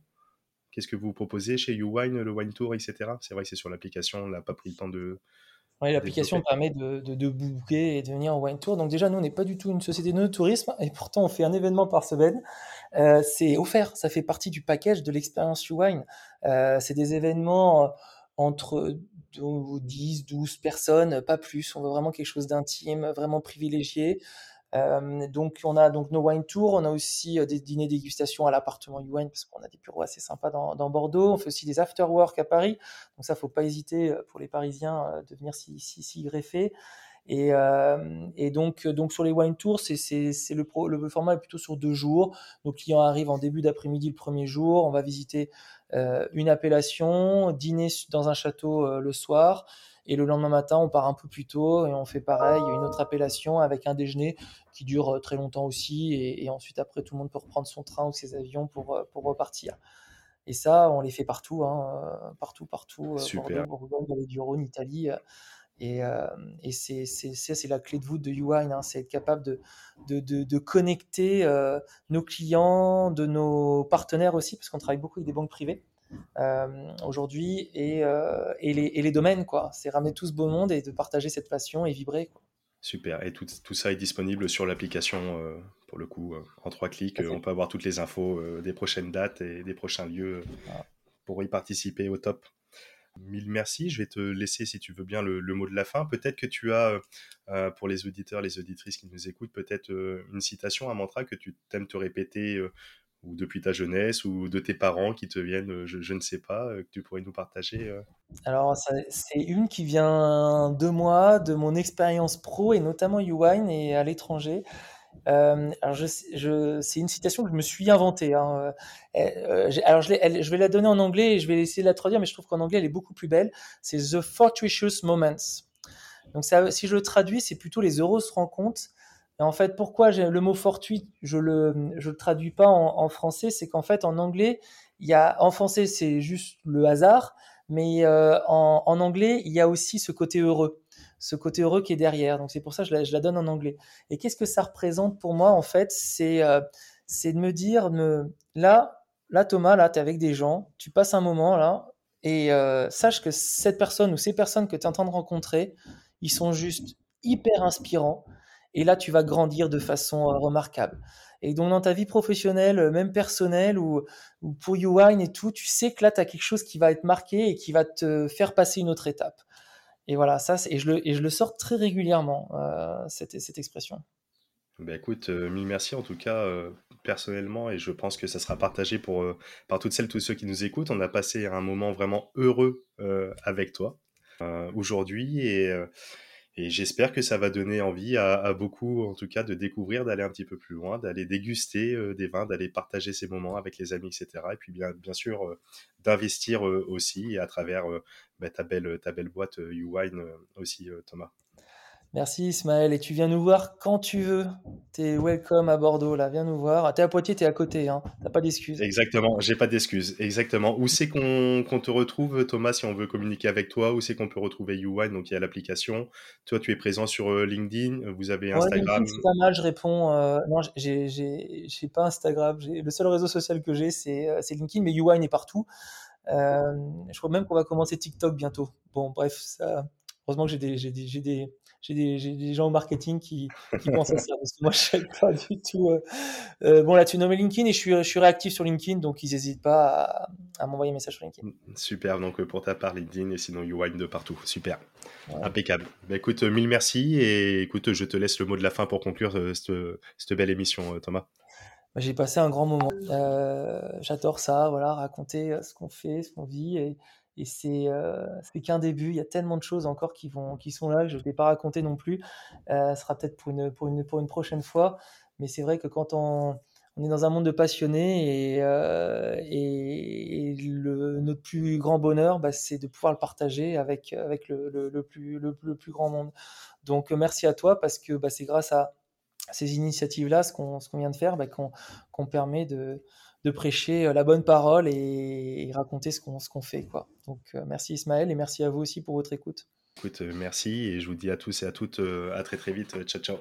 Qu'est-ce que vous proposez chez YouWine, le wine tour, etc. C'est vrai que c'est sur l'application, on n'a pas pris le temps de, oui, l'application permet de, de, de, booker et de venir en wine tour. Donc déjà, nous, on n'est pas du tout une société de tourisme et pourtant, on fait un événement par semaine. Euh, c'est offert, ça fait partie du package de l'expérience wine. Euh, c'est des événements euh, entre 10, 12 personnes, pas plus. On veut vraiment quelque chose d'intime, vraiment privilégié. Euh, donc on a donc nos wine tours, on a aussi euh, des dîners dégustation à l'appartement Wine parce qu'on a des bureaux assez sympas dans, Bordeaux. On fait aussi des after work à Paris, donc ça faut pas hésiter euh, pour les Parisiens de venir s'y greffer. Et, euh, et, donc, sur les wine tours, c'est, le, format est plutôt sur deux jours. Nos clients arrivent en début d'après-midi le premier jour. On va visiter une appellation, dîner dans un château le soir. Et le lendemain matin, on part un peu plus tôt et on fait pareil, une autre appellation avec un déjeuner qui dure euh, très longtemps aussi. Et, ensuite, après, tout le monde peut reprendre son train ou ses avions pour, euh, pour repartir. Et ça, on les fait partout, hein, euh, partout, partout. Super. Bordeaux, Bourgogne, du Rhône, Italie. Et, et c'est, c'est, la clé de voûte de UI, hein, c'est être capable de, de, de, de connecter nos clients, de nos partenaires aussi, parce qu'on travaille beaucoup avec des banques privées. Euh, aujourd'hui et, euh, et, les, et, les, domaines. quoi. C'est ramener tout ce beau monde et de partager cette passion et vibrer. Quoi. Super. Et tout, tout, ça est disponible sur l'application, euh, pour le coup, en trois clics. On peut avoir toutes les infos des prochaines dates et des prochains lieux pour y participer au top. Mille merci. Je vais te laisser, si tu veux bien, le, le mot de la fin. Peut-être que tu as, pour les auditeurs, les auditrices qui nous écoutent, peut-être une citation, un mantra que tu t'aimes te répéter ou depuis ta jeunesse, ou de tes parents qui te viennent, euh, je, ne sais pas, euh, que tu pourrais nous partager euh Alors, c'est une qui vient de moi, de mon expérience pro, et notamment UWine et à l'étranger. je, c'est une citation que je me suis inventée. Hein. alors, je, vais la donner en anglais et je vais essayer de la traduire, mais je trouve qu'en anglais, elle est beaucoup plus belle. C'est The Fortuitous Moments. Donc, si je le traduis, c'est plutôt les heureuses rencontres et en fait, pourquoi le mot fortuit, je le, le traduis pas en, français, c'est qu'en fait, en anglais, il y a, en français, c'est juste le hasard, mais euh, en, anglais, il y a aussi ce côté heureux, ce côté heureux qui est derrière. Donc c'est pour ça que je la, donne en anglais. Et qu'est-ce que ça représente pour moi, en fait? C'est euh, c'est de me dire, là, là, Thomas, là, tu es avec des gens, tu passes un moment, là, et euh, sache que cette personne ou ces personnes que tu es en train de rencontrer, ils sont juste hyper inspirants et là, tu vas grandir de façon euh, remarquable. Et donc, dans ta vie professionnelle, euh, même personnelle, ou, ou pour YouWine et tout, tu sais que là, tu as quelque chose qui va être marqué et qui va te faire passer une autre étape. Et voilà, ça, et je, le, et je le sors très régulièrement, euh, cette, cette expression. Ben écoute, mille merci en tout cas personnellement et je pense que ça sera partagé pour, par toutes celles, tous ceux qui nous écoutent. On a passé un moment vraiment heureux avec toi aujourd'hui et et j'espère que ça va donner envie à, beaucoup, en tout cas, de découvrir, d'aller un petit peu plus loin, d'aller déguster euh, des vins, d'aller partager ces moments avec les amis, etc. Et puis bien, sûr, euh, d'investir euh, aussi à travers bah, ta, belle, ta belle boîte aussi, Thomas. Merci Ismaël. Et tu viens nous voir quand tu veux. Tu es welcome à Bordeaux, là. Viens nous voir. Tu es à Poitiers, tu es à côté. Hein. T'as pas d'excuses. Exactement. J'ai pas d'excuses. Exactement. Où c'est qu'on te retrouve, Thomas, si on veut communiquer avec toi? Où c'est qu'on peut retrouver YouWine Donc, il y a l'application. Toi, tu es présent sur euh, LinkedIn. Vous avez Instagram. c'est pas mal. Je réponds. Euh... Non, j'ai pas Instagram. Le seul réseau social que j'ai, c'est euh, LinkedIn. Mais YouWine est partout. Euh, je crois même qu'on va commencer TikTok bientôt. Bon, bref, ça. Heureusement que j'ai des, des, des, j'ai des, des, gens au marketing qui, qui pensent à ça. Parce que moi, je ne sais pas du tout. Euh, euh, bon, là, tu nommes LinkedIn et je suis, je suis réactif sur LinkedIn, donc ils n'hésitent pas à, à m'envoyer un message sur LinkedIn. Super, donc euh, pour ta part, LinkedIn et sinon YouWine de partout. Super. Impeccable. Bah, écoute, mille merci et écoute, je te laisse le mot de la fin pour conclure cette, cette belle émission, Thomas. Bah, j'ai passé un grand moment. J'adore ça, voilà, raconter ce qu'on fait, ce qu'on vit. Et, et c'est euh, qu'un début. Il y a tellement de choses encore qui, sont là que je ne vais pas raconter non plus. Euh, ce sera peut-être pour une, prochaine fois. Mais c'est vrai que quand on, est dans un monde de passionnés et, euh, notre plus grand bonheur, bah, c'est de pouvoir le partager avec, le, plus grand monde. Donc merci à toi parce que bah, c'est grâce à ces initiatives-là, ce qu'on vient de faire, bah, qu'on permet de, prêcher la bonne parole et, raconter ce qu'on qu'on fait. Quoi. Donc merci Ismaël et merci à vous aussi pour votre écoute. Écoute, merci et je vous dis à tous et à toutes à très très vite. Ciao ciao.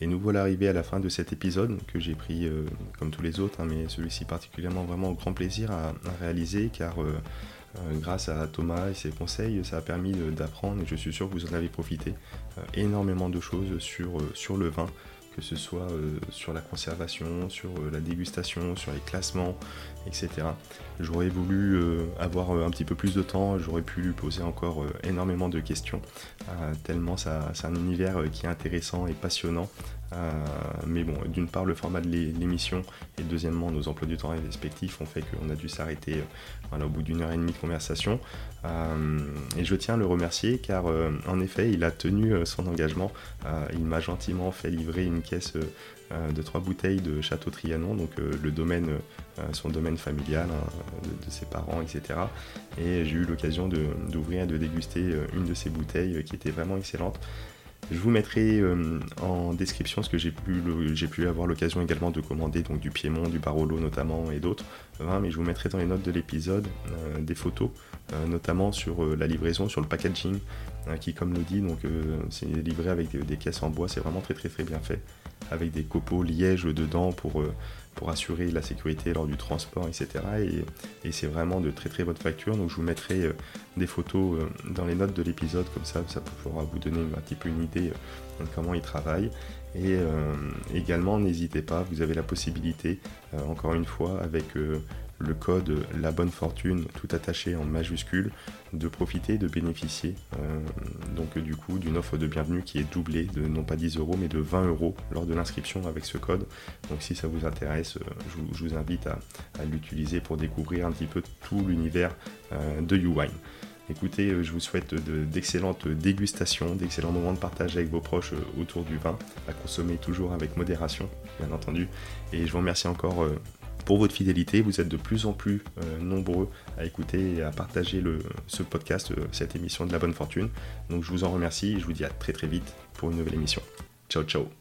Et nous voilà arrivés à la fin de cet épisode que j'ai pris euh, comme tous les autres, hein, mais celui-ci particulièrement vraiment grand plaisir à, réaliser car euh, euh, grâce à Thomas et ses conseils, ça a permis d'apprendre et je suis sûr que vous en avez profité énormément de choses sur, sur le vin que ce soit sur la conservation, sur la dégustation, sur les classements, etc. J'aurais voulu avoir un petit peu plus de temps, j'aurais pu lui poser encore énormément de questions, tellement c'est un univers qui est intéressant et passionnant euh, mais bon, d'une part, le format de l'émission et deuxièmement, nos emplois du temps respectifs ont fait qu'on a dû s'arrêter euh, au bout d'une heure et demie de conversation. Euh, et je tiens à le remercier car, en effet, il a tenu son engagement. il m'a gentiment fait livrer une caisse de trois bouteilles de Château Trianon, donc le domaine, son domaine familial hein, de, ses parents, etc. Et j'ai eu l'occasion d'ouvrir et de déguster une de ces bouteilles qui était vraiment excellente. Je vous mettrai euh, en description ce que j'ai pu, avoir l'occasion également de commander, donc du Piémont, du Barolo notamment et d'autres mais je vous mettrai dans les notes de l'épisode euh, des photos, euh, notamment sur la livraison, sur le packaging, qui comme le dit, c'est livré avec des, des, caisses en bois, c'est vraiment très très très bien fait, avec des copeaux liège dedans pour pour assurer la sécurité lors du transport, etc. Et, c'est vraiment de très très bonne facture. Donc je vous mettrai euh, des photos euh, dans les notes de l'épisode, comme ça ça pourra vous donner un petit peu une idée euh, de comment ils travaillent. Et également, n'hésitez pas, vous avez la possibilité, encore une fois, avec le code La Bonne Fortune, tout attaché en majuscule, de profiter, de bénéficier euh, donc du coup d'une offre de bienvenue qui est doublée de non pas 10 euros mais de 20 euros lors de l'inscription avec ce code. Donc si ça vous intéresse, euh, je, vous invite à, l'utiliser pour découvrir un petit peu tout l'univers euh, de YouWine. Écoutez, je vous souhaite d'excellentes dégustations, d'excellents moments de partage avec vos proches autour du vin, à consommer toujours avec modération, bien entendu. Et je vous remercie encore pour votre fidélité. Vous êtes de plus en plus euh, nombreux à écouter et à partager ce podcast, euh, cette émission de la bonne fortune. Donc je vous en remercie et je vous dis à très très vite pour une nouvelle émission. Ciao ciao